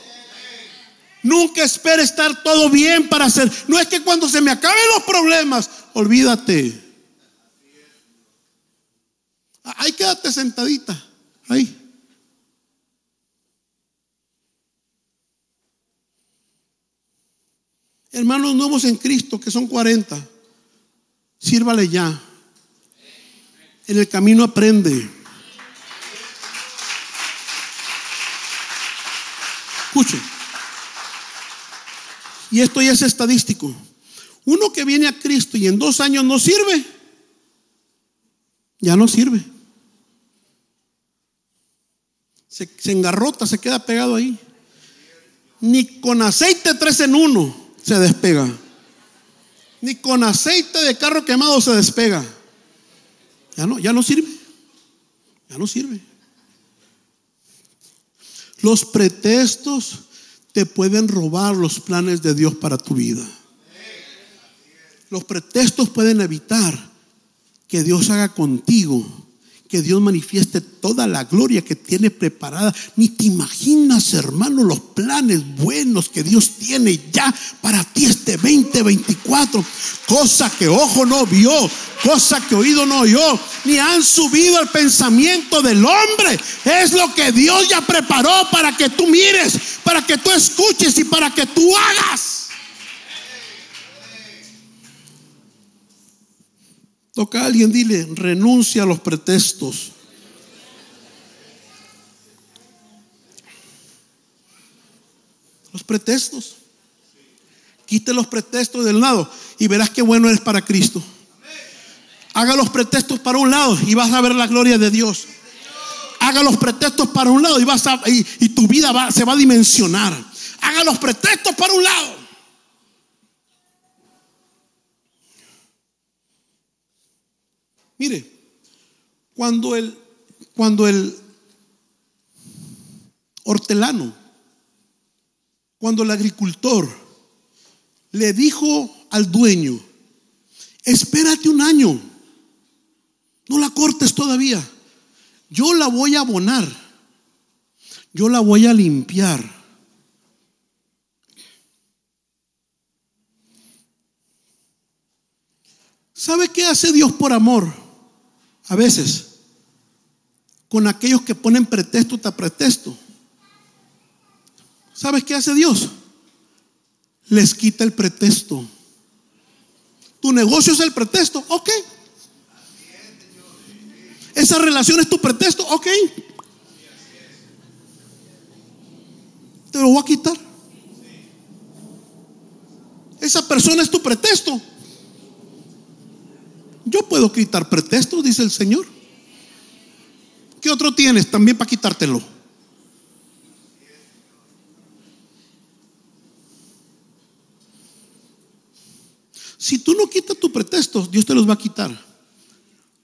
Nunca espere estar todo bien para hacer. No es que cuando se me acaben los problemas, olvídate. Ahí quédate sentadita. Ahí. Hermanos nuevos en Cristo, que son 40, sírvale ya. En el camino aprende. Y esto ya es estadístico. Uno que viene a Cristo y en dos años no sirve, ya no sirve. Se, engarrota, se queda pegado ahí. Ni con aceite tres en uno se despega. Ni con aceite de carro quemado se despega. Ya no, ya no sirve. Ya no sirve. Los pretextos te pueden robar los planes de Dios para tu vida. Los pretextos pueden evitar que Dios haga contigo, que Dios manifieste toda la gloria que tiene preparada. Ni te imaginas, hermano, los planes buenos que Dios tiene ya para ti este 2024. Cosa que ojo no vio, cosa que oído no oyó, ni han subido al pensamiento del hombre. Es lo que Dios ya preparó para que tú mires, para que tú escuches y para que tú hagas. Toca a alguien, dile, renuncia a los pretextos. Los pretextos. Quite los pretextos del lado y verás qué bueno eres para Cristo. Haga los pretextos para un lado y vas a ver la gloria de Dios. Haga los pretextos para un lado y, vas a, y, tu vida se va a dimensionar. Haga los pretextos para un lado. Mire, cuando el, cuando el hortelano, cuando el agricultor le dijo al dueño, espérate un año, no la cortes todavía, yo la voy a abonar, yo la voy a limpiar. ¿Sabe qué hace Dios por amor? A veces con aquellos que ponen pretexto tras pretexto. ¿Sabes qué hace Dios? Les quita el pretexto. Tu negocio es el pretexto, ok. Esa relación es tu pretexto, ok. Te lo voy a quitar. Esa persona es tu pretexto. Yo puedo quitar pretextos, dice el Señor. ¿Qué otro tienes también para quitártelo? Si tú no quitas tus pretextos, Dios te los va a quitar.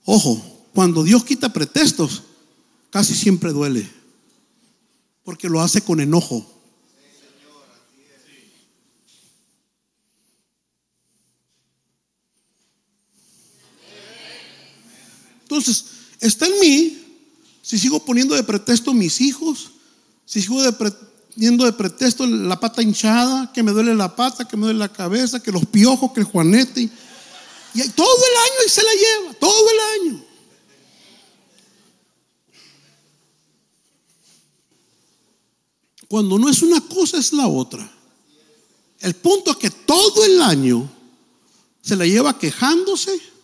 Ojo, cuando Dios quita pretextos, casi siempre duele. Porque lo hace con enojo. Entonces, está en mí si sigo poniendo de pretexto mis hijos, si sigo poniendo de pretexto la pata hinchada, que me duele la pata, que me duele la cabeza, que los piojos, que el juanete. Y todo el año y se la lleva, todo el año. Cuando no es una cosa, es la otra. El punto es que todo el año se la lleva quejándose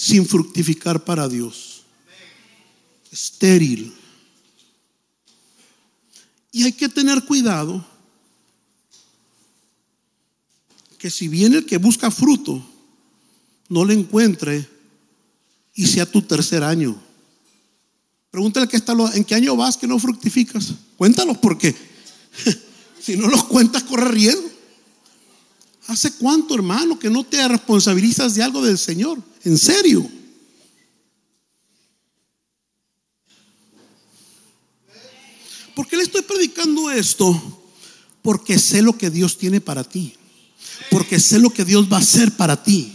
sin fructificar para Dios. Estéril. Y hay que tener cuidado que si viene el que busca fruto, no le encuentre y sea tu tercer año. Pregúntale que está, en qué año vas que no fructificas. Cuéntalos porque si no los cuentas corre riesgo. ¿Hace cuánto, hermano, que no te responsabilizas de algo del Señor? En serio. ¿Por qué le estoy predicando esto? Porque sé lo que Dios tiene para ti. Porque sé lo que Dios va a hacer para ti.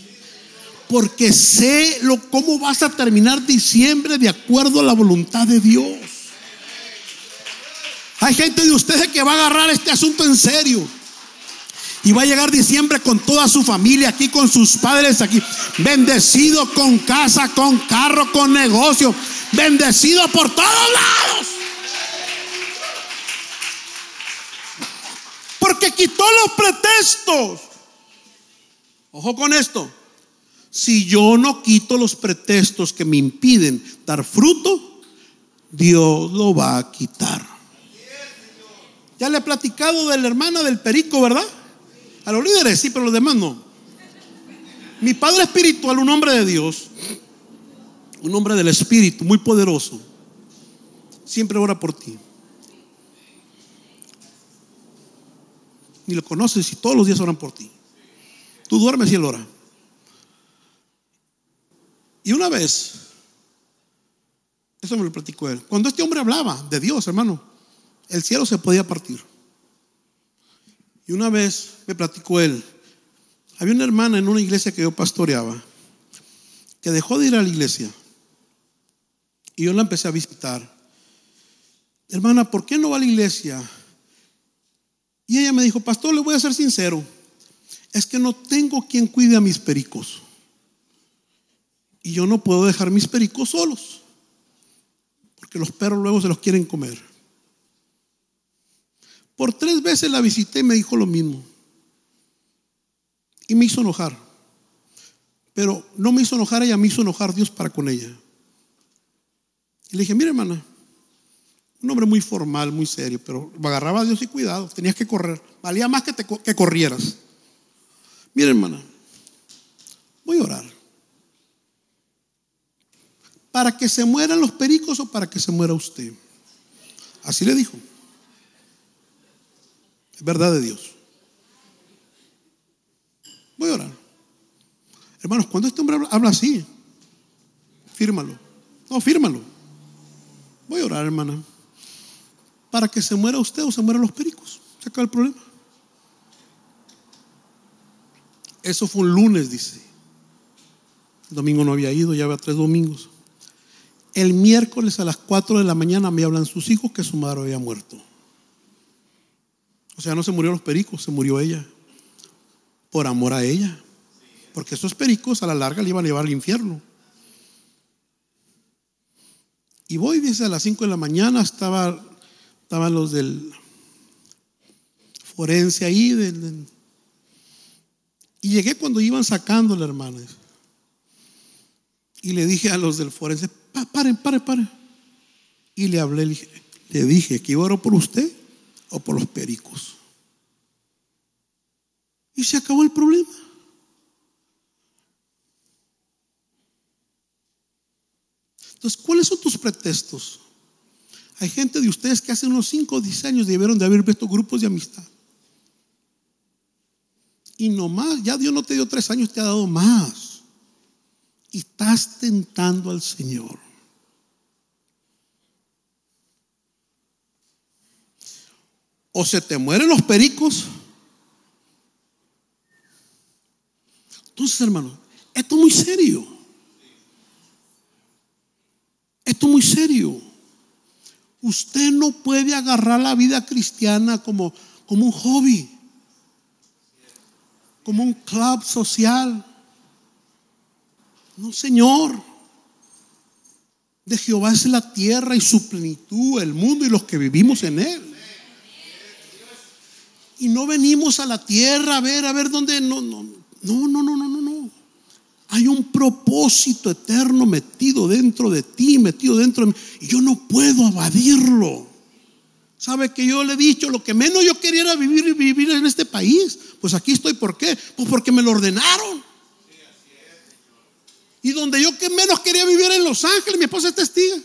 Porque sé lo, cómo vas a terminar diciembre de acuerdo a la voluntad de Dios. Hay gente de ustedes que va a agarrar este asunto en serio. Y va a llegar diciembre con toda su familia aquí, con sus padres aquí. Bendecido con casa, con carro, con negocio. Bendecido por todos lados. Porque quitó los pretextos. Ojo con esto. Si yo no quito los pretextos que me impiden dar fruto, Dios lo va a quitar. Ya le he platicado de la hermana del perico, ¿verdad? A los líderes sí, pero los demás no. Mi padre espiritual, un hombre de Dios, un hombre del Espíritu, muy poderoso, siempre ora por ti. Ni lo conoces y todos los días oran por ti. Tú duermes y él ora. Y una vez, eso me lo platicó él, cuando este hombre hablaba de Dios, hermano, el cielo se podía partir. Y una vez me platicó él, había una hermana en una iglesia que yo pastoreaba que dejó de ir a la iglesia. Y yo la empecé a visitar. Hermana, ¿por qué no va a la iglesia? Y ella me dijo, pastor, le voy a ser sincero, es que no tengo quien cuide a mis pericos. Y yo no puedo dejar mis pericos solos, porque los perros luego se los quieren comer. Por tres veces la visité y me dijo lo mismo. Y me hizo enojar. Pero no me hizo enojar ella, me hizo enojar Dios para con ella. Y le dije, mire hermana, un hombre muy formal, muy serio, pero agarraba a Dios y cuidado, tenías que correr. Valía más que, que corrieras. Mire hermana, voy a orar. ¿Para que se mueran los pericos o para que se muera usted? Así le dijo. Verdad de Dios. Voy a orar. Hermanos, cuando este hombre habla así, fírmalo. No, fírmalo. Voy a orar, hermana. Para que se muera usted o se mueran los pericos. Se acaba el problema. Eso fue un lunes, dice. El domingo no había ido, ya había tres domingos. El miércoles a las 4 de la mañana me hablan sus hijos que su madre había muerto. O sea, no se murió los pericos, se murió ella. Por amor a ella. Porque esos pericos a la larga le iban a llevar al infierno. Y voy, dice, a las 5 de la mañana estaba, estaban los del forense ahí. y llegué cuando iban sacando la hermana. Y le dije a los del forense, paren, paren, paren. Y le hablé, le dije, que iba a por usted por los pericos. Y se acabó el problema. Entonces, ¿cuáles son tus pretextos? Hay gente de ustedes que hace unos 5 o 10 años debieron de haber visto grupos de amistad. Y nomás, ya Dios no te dio tres años, te ha dado más. Y estás tentando al Señor. O se te mueren los pericos. Entonces, hermano, esto es muy serio. Esto es muy serio. Usted no puede agarrar la vida cristiana como, como un hobby, como un club social. No, Señor. De Jehová es la tierra y su plenitud, el mundo y los que vivimos en él. Y no venimos a la tierra a ver, a ver dónde. No, no, no, no, no, no, no. Hay un propósito eterno metido dentro de ti, metido dentro de mí. Y yo no puedo evadirlo. ¿Sabe que yo le he dicho lo que menos yo quería era vivir y vivir en este país? Pues aquí estoy, ¿por qué? Pues porque me lo ordenaron. Y donde yo que menos quería vivir en Los Ángeles, mi esposa es testiga.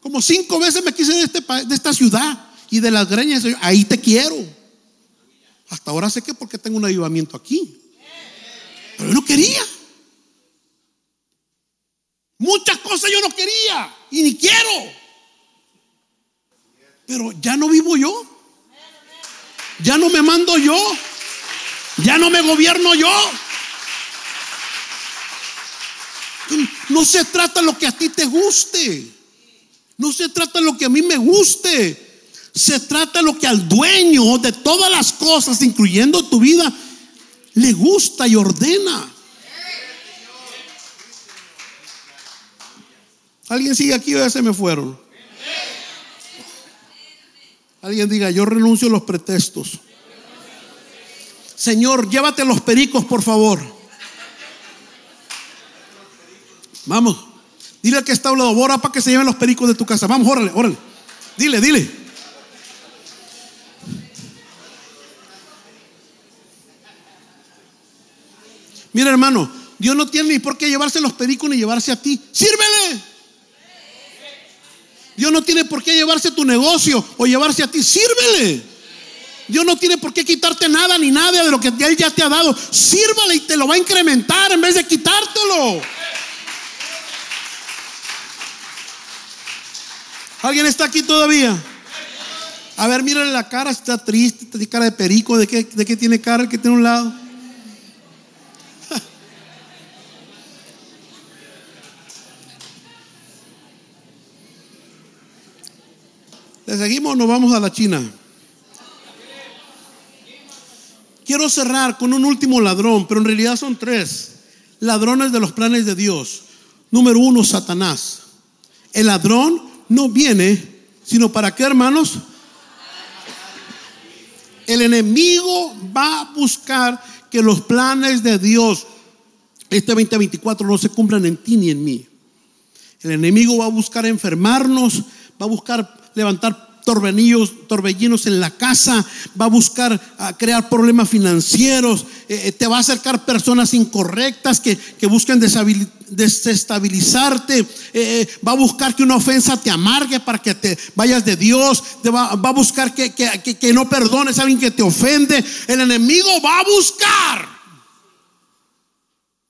Como cinco veces me quise de, este, de esta ciudad y de las greñas. Ahí te quiero. Hasta ahora sé que porque tengo un avivamiento aquí. Pero yo no quería. Muchas cosas yo no quería y ni quiero. Pero ya no vivo yo. Ya no me mando yo. Ya no me gobierno yo. No se trata lo que a ti te guste. No se trata lo que a mí me guste. Se trata de lo que al dueño de todas las cosas, incluyendo tu vida, le gusta y ordena. ¿Alguien sigue aquí o ya se me fueron? Alguien diga, yo renuncio a los pretextos. Señor, llévate los pericos, por favor. Vamos. Dile al que está hablando, bora para que se lleven los pericos de tu casa. Vamos, órale, órale. Dile, dile. Mira, hermano, Dios no tiene ni por qué llevarse los pericos ni llevarse a ti. Sírvele. Dios no tiene por qué llevarse tu negocio o llevarse a ti. Sírvele. Dios no tiene por qué quitarte nada ni nada de lo que Él ya te ha dado. Sírvale y te lo va a incrementar en vez de quitártelo. ¿Alguien está aquí todavía? A ver, mírale la cara, está triste, tiene cara de perico, ¿de qué, de qué tiene cara el que tiene un lado? ¿Le seguimos o nos vamos a la China? Quiero cerrar con un último ladrón, pero en realidad son tres ladrones de los planes de Dios. Número uno, Satanás. El ladrón no viene, sino para qué, hermanos? El enemigo va a buscar que los planes de Dios este 2024 no se cumplan en ti ni en mí. El enemigo va a buscar enfermarnos, va a buscar levantar torbellillos, torbellinos en la casa, va a buscar a crear problemas financieros, eh, eh, te va a acercar personas incorrectas que, que busquen desestabilizarte, eh, va a buscar que una ofensa te amargue para que te vayas de Dios, te va, va a buscar que, que, que no perdones a alguien que te ofende, el enemigo va a buscar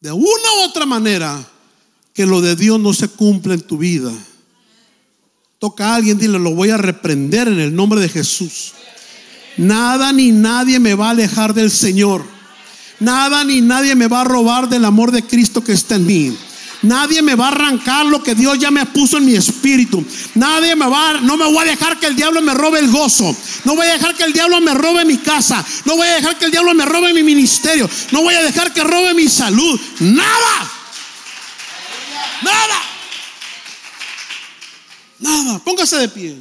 de una u otra manera que lo de Dios no se cumpla en tu vida. Toca a alguien, dile, lo voy a reprender en el nombre de Jesús. Nada ni nadie me va a alejar del Señor. Nada ni nadie me va a robar del amor de Cristo que está en mí. Nadie me va a arrancar lo que Dios ya me puso en mi espíritu. Nadie me va, no me voy a dejar que el diablo me robe el gozo. No voy a dejar que el diablo me robe mi casa. No voy a dejar que el diablo me robe mi ministerio. No voy a dejar que robe mi salud. Nada. Nada. Nada, póngase de pie.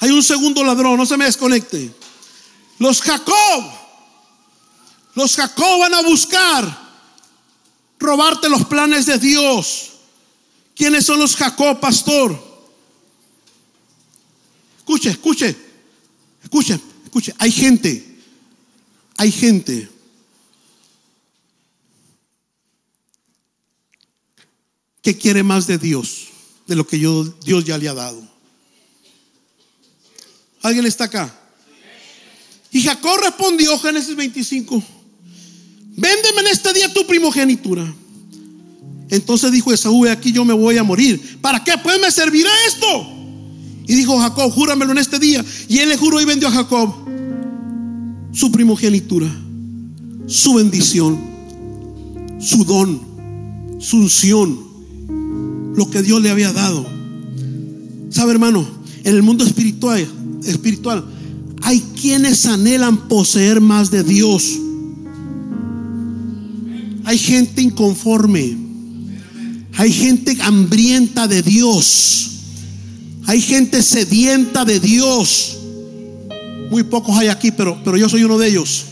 Hay un segundo ladrón, no se me desconecte. Los Jacob, los Jacob van a buscar robarte los planes de Dios. ¿Quiénes son los Jacob, pastor? Escuche, escuche, escuche, escuche. Hay gente, hay gente que quiere más de Dios de lo que yo, Dios ya le ha dado. ¿Alguien está acá? Y Jacob respondió, Génesis 25, véndeme en este día tu primogenitura. Entonces dijo Esaú, aquí yo me voy a morir. ¿Para qué? Pues me servirá esto. Y dijo Jacob, júramelo en este día. Y él le juró y vendió a Jacob su primogenitura, su bendición, su don, su unción lo que Dios le había dado. ¿Sabe, hermano? En el mundo espiritual, espiritual hay quienes anhelan poseer más de Dios. Hay gente inconforme. Hay gente hambrienta de Dios. Hay gente sedienta de Dios. Muy pocos hay aquí, pero, pero yo soy uno de ellos.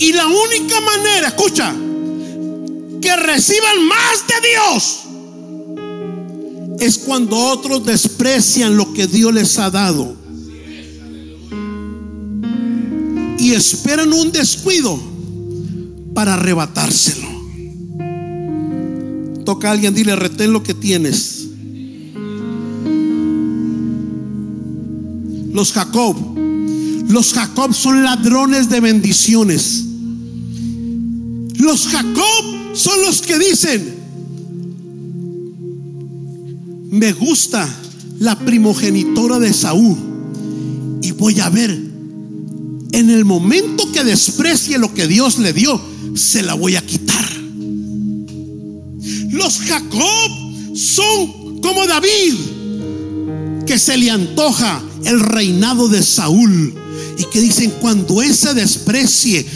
Y la única manera, escucha, que reciban más de Dios es cuando otros desprecian lo que Dios les ha dado y esperan un descuido para arrebatárselo. Toca a alguien, dile, retén lo que tienes. Los Jacob, los Jacob son ladrones de bendiciones. Los Jacob son los que dicen, me gusta la primogenitora de Saúl y voy a ver, en el momento que desprecie lo que Dios le dio, se la voy a quitar. Los Jacob son como David, que se le antoja el reinado de Saúl y que dicen cuando ese desprecie,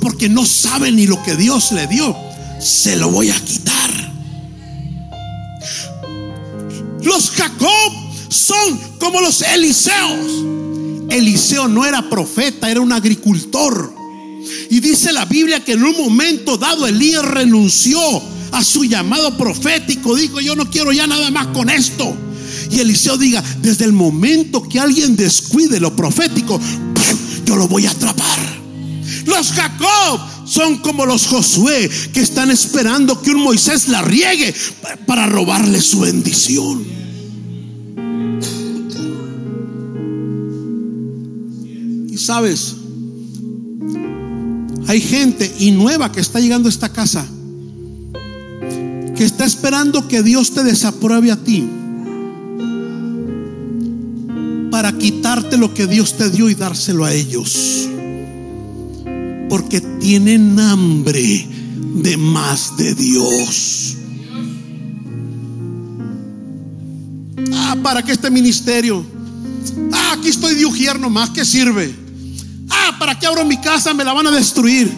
porque no sabe ni lo que Dios le dio, se lo voy a quitar. Los Jacob son como los Eliseos. Eliseo no era profeta, era un agricultor. Y dice la Biblia que en un momento dado Elías renunció a su llamado profético. Dijo, yo no quiero ya nada más con esto. Y Eliseo diga, desde el momento que alguien descuide lo profético, yo lo voy a atrapar. Los Jacob son como los Josué que están esperando que un Moisés la riegue para robarle su bendición. Y sabes, hay gente y nueva que está llegando a esta casa que está esperando que Dios te desapruebe a ti para quitarte lo que Dios te dio y dárselo a ellos porque tienen hambre de más de Dios. Ah, ¿para qué este ministerio? Ah, aquí estoy de ujier nomás, ¿qué sirve? Ah, ¿para qué abro mi casa? Me la van a destruir.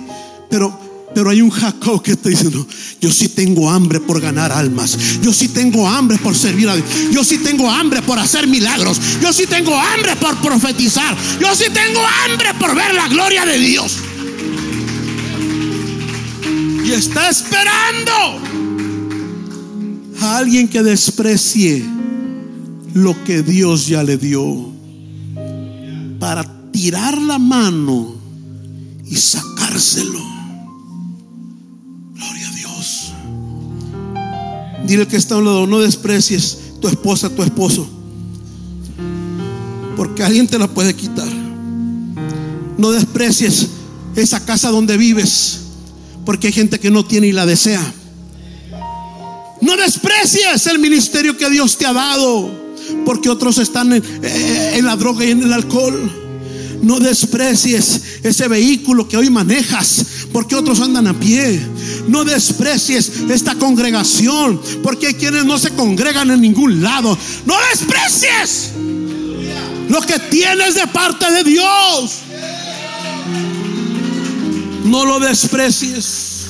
Pero pero hay un Jacob que está diciendo, yo sí tengo hambre por ganar almas. Yo sí tengo hambre por servir a Dios. Yo sí tengo hambre por hacer milagros. Yo sí tengo hambre por profetizar. Yo sí tengo hambre por ver la gloria de Dios. Está esperando a alguien que desprecie lo que Dios ya le dio para tirar la mano y sacárselo. Dile que está a un lado, no desprecies tu esposa, tu esposo. Porque alguien te la puede quitar. No desprecies esa casa donde vives. Porque hay gente que no tiene y la desea. No desprecies el ministerio que Dios te ha dado. Porque otros están en, eh, en la droga y en el alcohol. No desprecies ese vehículo que hoy manejas porque otros andan a pie. No desprecies esta congregación porque hay quienes no se congregan en ningún lado. No desprecies lo que tienes de parte de Dios. No lo desprecies.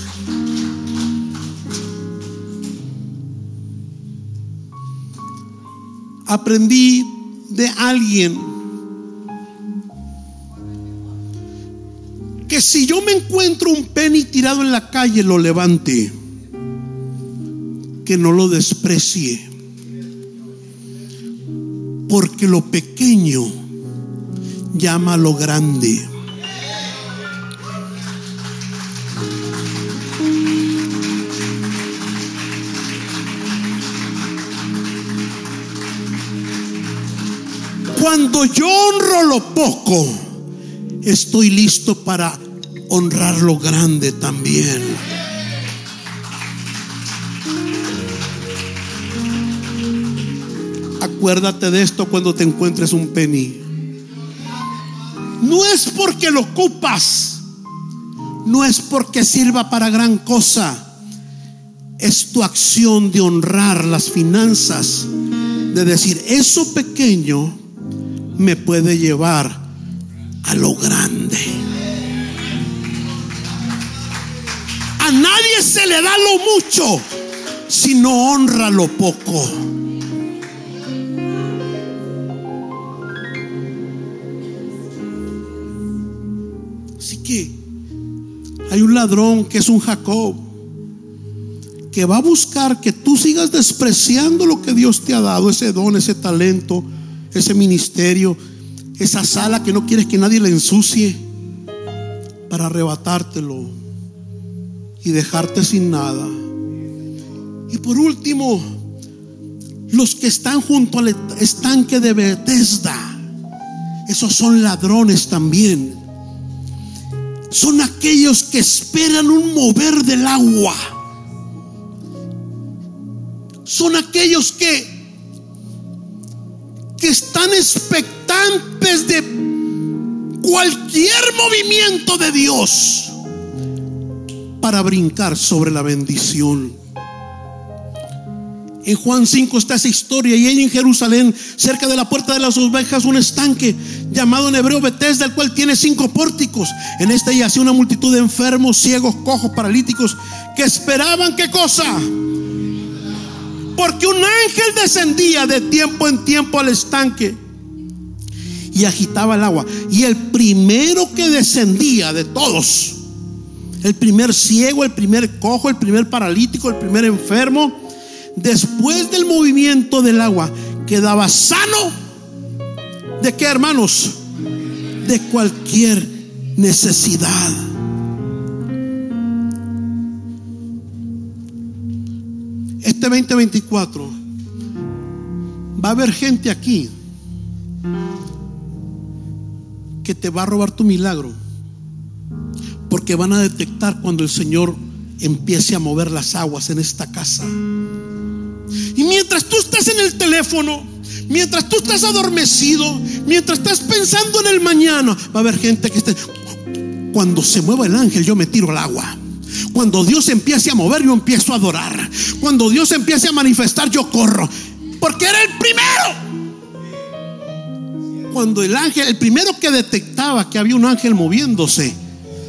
Aprendí de alguien que si yo me encuentro un penny tirado en la calle, lo levante. Que no lo desprecie. Porque lo pequeño llama a lo grande. Cuando yo honro lo poco, estoy listo para honrar lo grande también. Acuérdate de esto cuando te encuentres un penny. No es porque lo ocupas, no es porque sirva para gran cosa. Es tu acción de honrar las finanzas, de decir, eso pequeño me puede llevar a lo grande. A nadie se le da lo mucho si no honra lo poco. Así que hay un ladrón que es un Jacob que va a buscar que tú sigas despreciando lo que Dios te ha dado, ese don, ese talento, ese ministerio, esa sala que no quieres que nadie la ensucie para arrebatártelo y dejarte sin nada. Y por último, los que están junto al estanque de Bethesda, esos son ladrones también. Son aquellos que esperan un mover del agua. Son aquellos que que están expectantes de cualquier movimiento de Dios para brincar sobre la bendición. En Juan 5 está esa historia y hay en Jerusalén, cerca de la puerta de las ovejas, un estanque llamado en hebreo Betesda, el cual tiene cinco pórticos. En este yacía una multitud de enfermos, ciegos, cojos, paralíticos, que esperaban qué cosa? Porque un ángel descendía de tiempo en tiempo al estanque y agitaba el agua. Y el primero que descendía de todos, el primer ciego, el primer cojo, el primer paralítico, el primer enfermo, después del movimiento del agua, quedaba sano. ¿De qué, hermanos? De cualquier necesidad. 2024 va a haber gente aquí que te va a robar tu milagro. Porque van a detectar cuando el Señor empiece a mover las aguas en esta casa. Y mientras tú estás en el teléfono, mientras tú estás adormecido, mientras estás pensando en el mañana, va a haber gente que esté... Cuando se mueva el ángel, yo me tiro al agua. Cuando Dios empiece a mover, yo empiezo a adorar. Cuando Dios empiece a manifestar, yo corro. Porque era el primero. Cuando el ángel, el primero que detectaba que había un ángel moviéndose,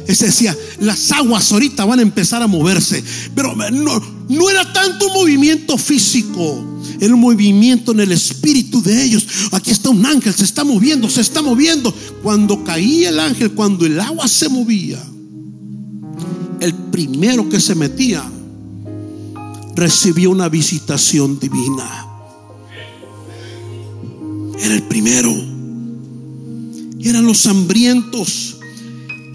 ese decía, las aguas ahorita van a empezar a moverse. Pero no, no era tanto un movimiento físico, era un movimiento en el espíritu de ellos. Aquí está un ángel, se está moviendo, se está moviendo. Cuando caía el ángel, cuando el agua se movía, el primero que se metía recibió una visitación divina. Era el primero. Eran los hambrientos.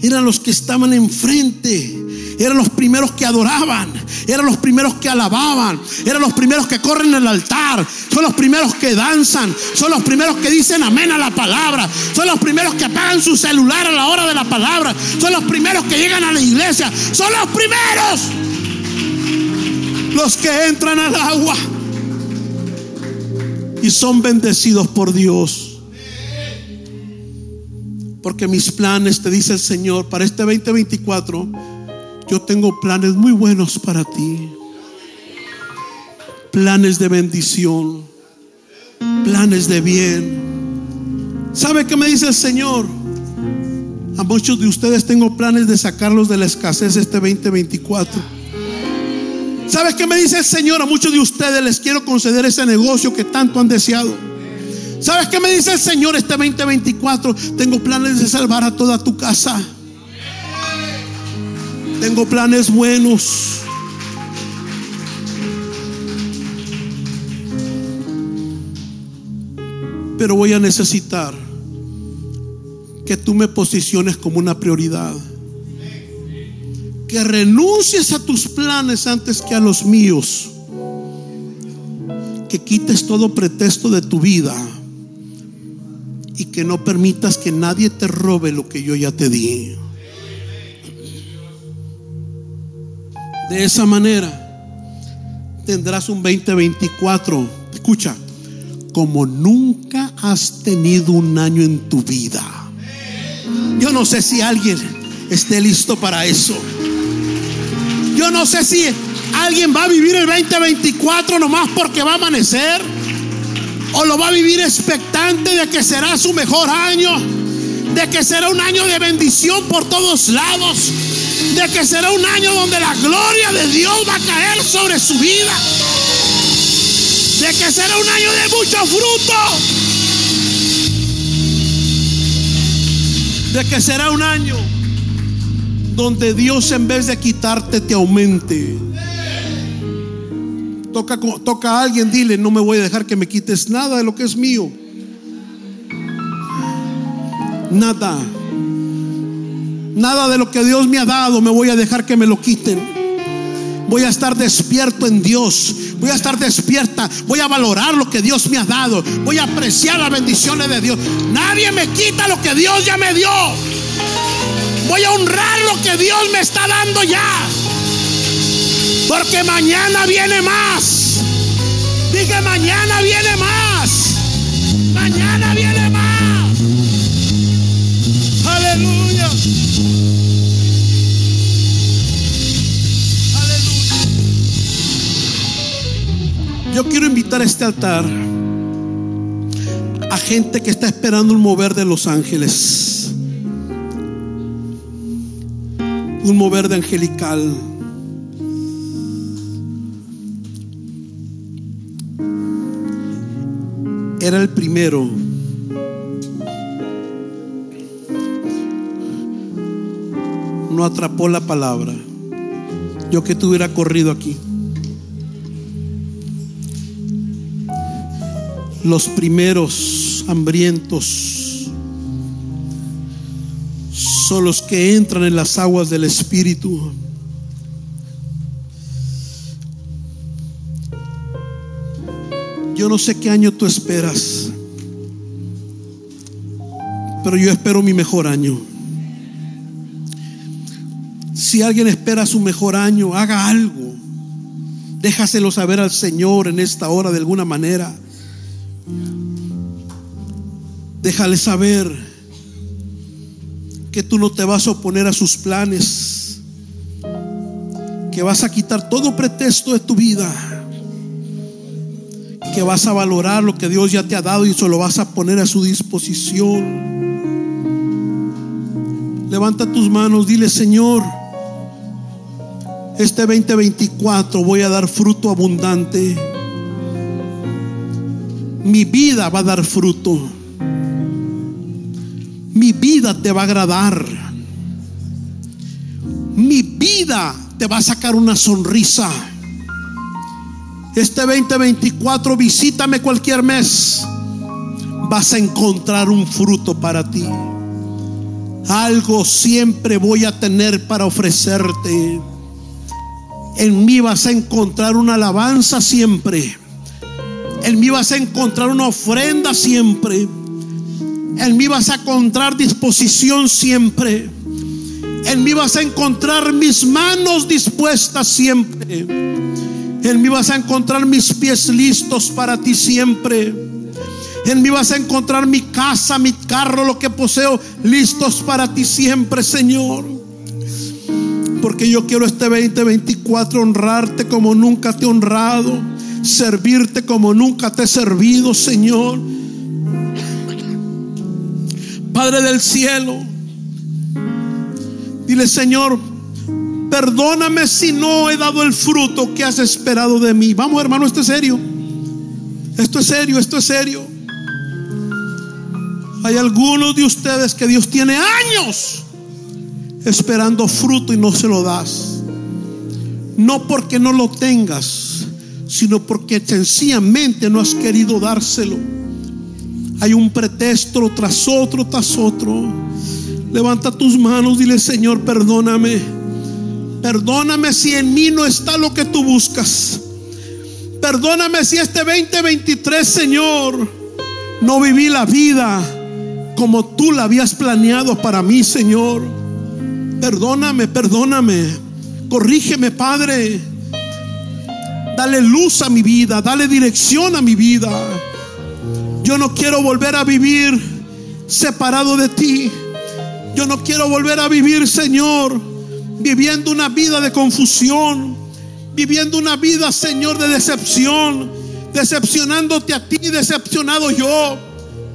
Eran los que estaban enfrente. Eran los primeros que adoraban. Eran los primeros que alababan. Eran los primeros que corren el altar. Son los primeros que danzan. Son los primeros que dicen amén a la palabra. Son los primeros que apagan su celular a la hora de la palabra. Son los primeros que llegan a la iglesia. Son los primeros. Los que entran al agua. Y son bendecidos por Dios. Porque mis planes, te dice el Señor, para este 2024, yo tengo planes muy buenos para ti. Planes de bendición. Planes de bien. ¿Sabe qué me dice el Señor? A muchos de ustedes tengo planes de sacarlos de la escasez este 2024. ¿Sabe qué me dice el Señor? A muchos de ustedes les quiero conceder ese negocio que tanto han deseado. ¿Sabes qué me dice el Señor este 2024? Tengo planes de salvar a toda tu casa. Tengo planes buenos. Pero voy a necesitar que tú me posiciones como una prioridad. Que renuncies a tus planes antes que a los míos. Que quites todo pretexto de tu vida y que no permitas que nadie te robe lo que yo ya te di. De esa manera tendrás un 2024, escucha, como nunca has tenido un año en tu vida. Yo no sé si alguien esté listo para eso. Yo no sé si alguien va a vivir el 2024 nomás porque va a amanecer o lo va a vivir expectante de que será su mejor año, de que será un año de bendición por todos lados, de que será un año donde la gloria de Dios va a caer sobre su vida, de que será un año de mucho fruto, de que será un año donde Dios en vez de quitarte te aumente. Toca, toca a alguien, dile, no me voy a dejar que me quites nada de lo que es mío. Nada. Nada de lo que Dios me ha dado me voy a dejar que me lo quiten. Voy a estar despierto en Dios. Voy a estar despierta. Voy a valorar lo que Dios me ha dado. Voy a apreciar las bendiciones de Dios. Nadie me quita lo que Dios ya me dio. Voy a honrar lo que Dios me está dando ya. Porque mañana viene más. Dije, mañana viene más. Mañana viene Yo quiero invitar a este altar a gente que está esperando un mover de los ángeles. Un mover de angelical. era el primero. No atrapó la palabra. Yo que tuviera corrido aquí. Los primeros hambrientos son los que entran en las aguas del Espíritu. Yo no sé qué año tú esperas, pero yo espero mi mejor año. Si alguien espera su mejor año, haga algo. Déjaselo saber al Señor en esta hora de alguna manera. Déjale saber que tú no te vas a oponer a sus planes, que vas a quitar todo pretexto de tu vida que vas a valorar lo que Dios ya te ha dado y eso lo vas a poner a su disposición. Levanta tus manos, dile Señor, este 2024 voy a dar fruto abundante. Mi vida va a dar fruto. Mi vida te va a agradar. Mi vida te va a sacar una sonrisa. Este 2024 visítame cualquier mes. Vas a encontrar un fruto para ti. Algo siempre voy a tener para ofrecerte. En mí vas a encontrar una alabanza siempre. En mí vas a encontrar una ofrenda siempre. En mí vas a encontrar disposición siempre. En mí vas a encontrar mis manos dispuestas siempre. En mí vas a encontrar mis pies listos para ti siempre. En mí vas a encontrar mi casa, mi carro, lo que poseo listos para ti siempre, Señor. Porque yo quiero este 2024 honrarte como nunca te he honrado, servirte como nunca te he servido, Señor. Padre del cielo, dile, Señor, perdóname si no he dado el fruto que has esperado de mí. Vamos, hermano, esto es serio. Esto es serio, esto es serio. Hay algunos de ustedes que Dios tiene años esperando fruto y no se lo das. No porque no lo tengas, sino porque sencillamente no has querido dárselo. Hay un pretexto tras otro, tras otro. Levanta tus manos, dile Señor, perdóname. Perdóname si en mí no está lo que tú buscas. Perdóname si este 2023, Señor, no viví la vida como tú la habías planeado para mí, Señor. Perdóname, perdóname. Corrígeme, Padre. Dale luz a mi vida, dale dirección a mi vida. Yo no quiero volver a vivir separado de ti. Yo no quiero volver a vivir, Señor, viviendo una vida de confusión, viviendo una vida, Señor, de decepción, decepcionándote a ti, decepcionado yo.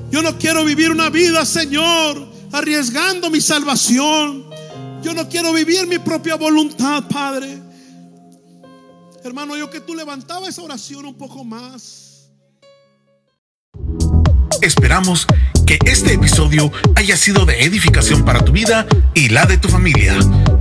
Yo no quiero vivir una vida, Señor, arriesgando mi salvación. Yo no quiero vivir mi propia voluntad, Padre. Hermano, yo que tú levantabas esa oración un poco más. Esperamos que este episodio haya sido de edificación para tu vida y la de tu familia.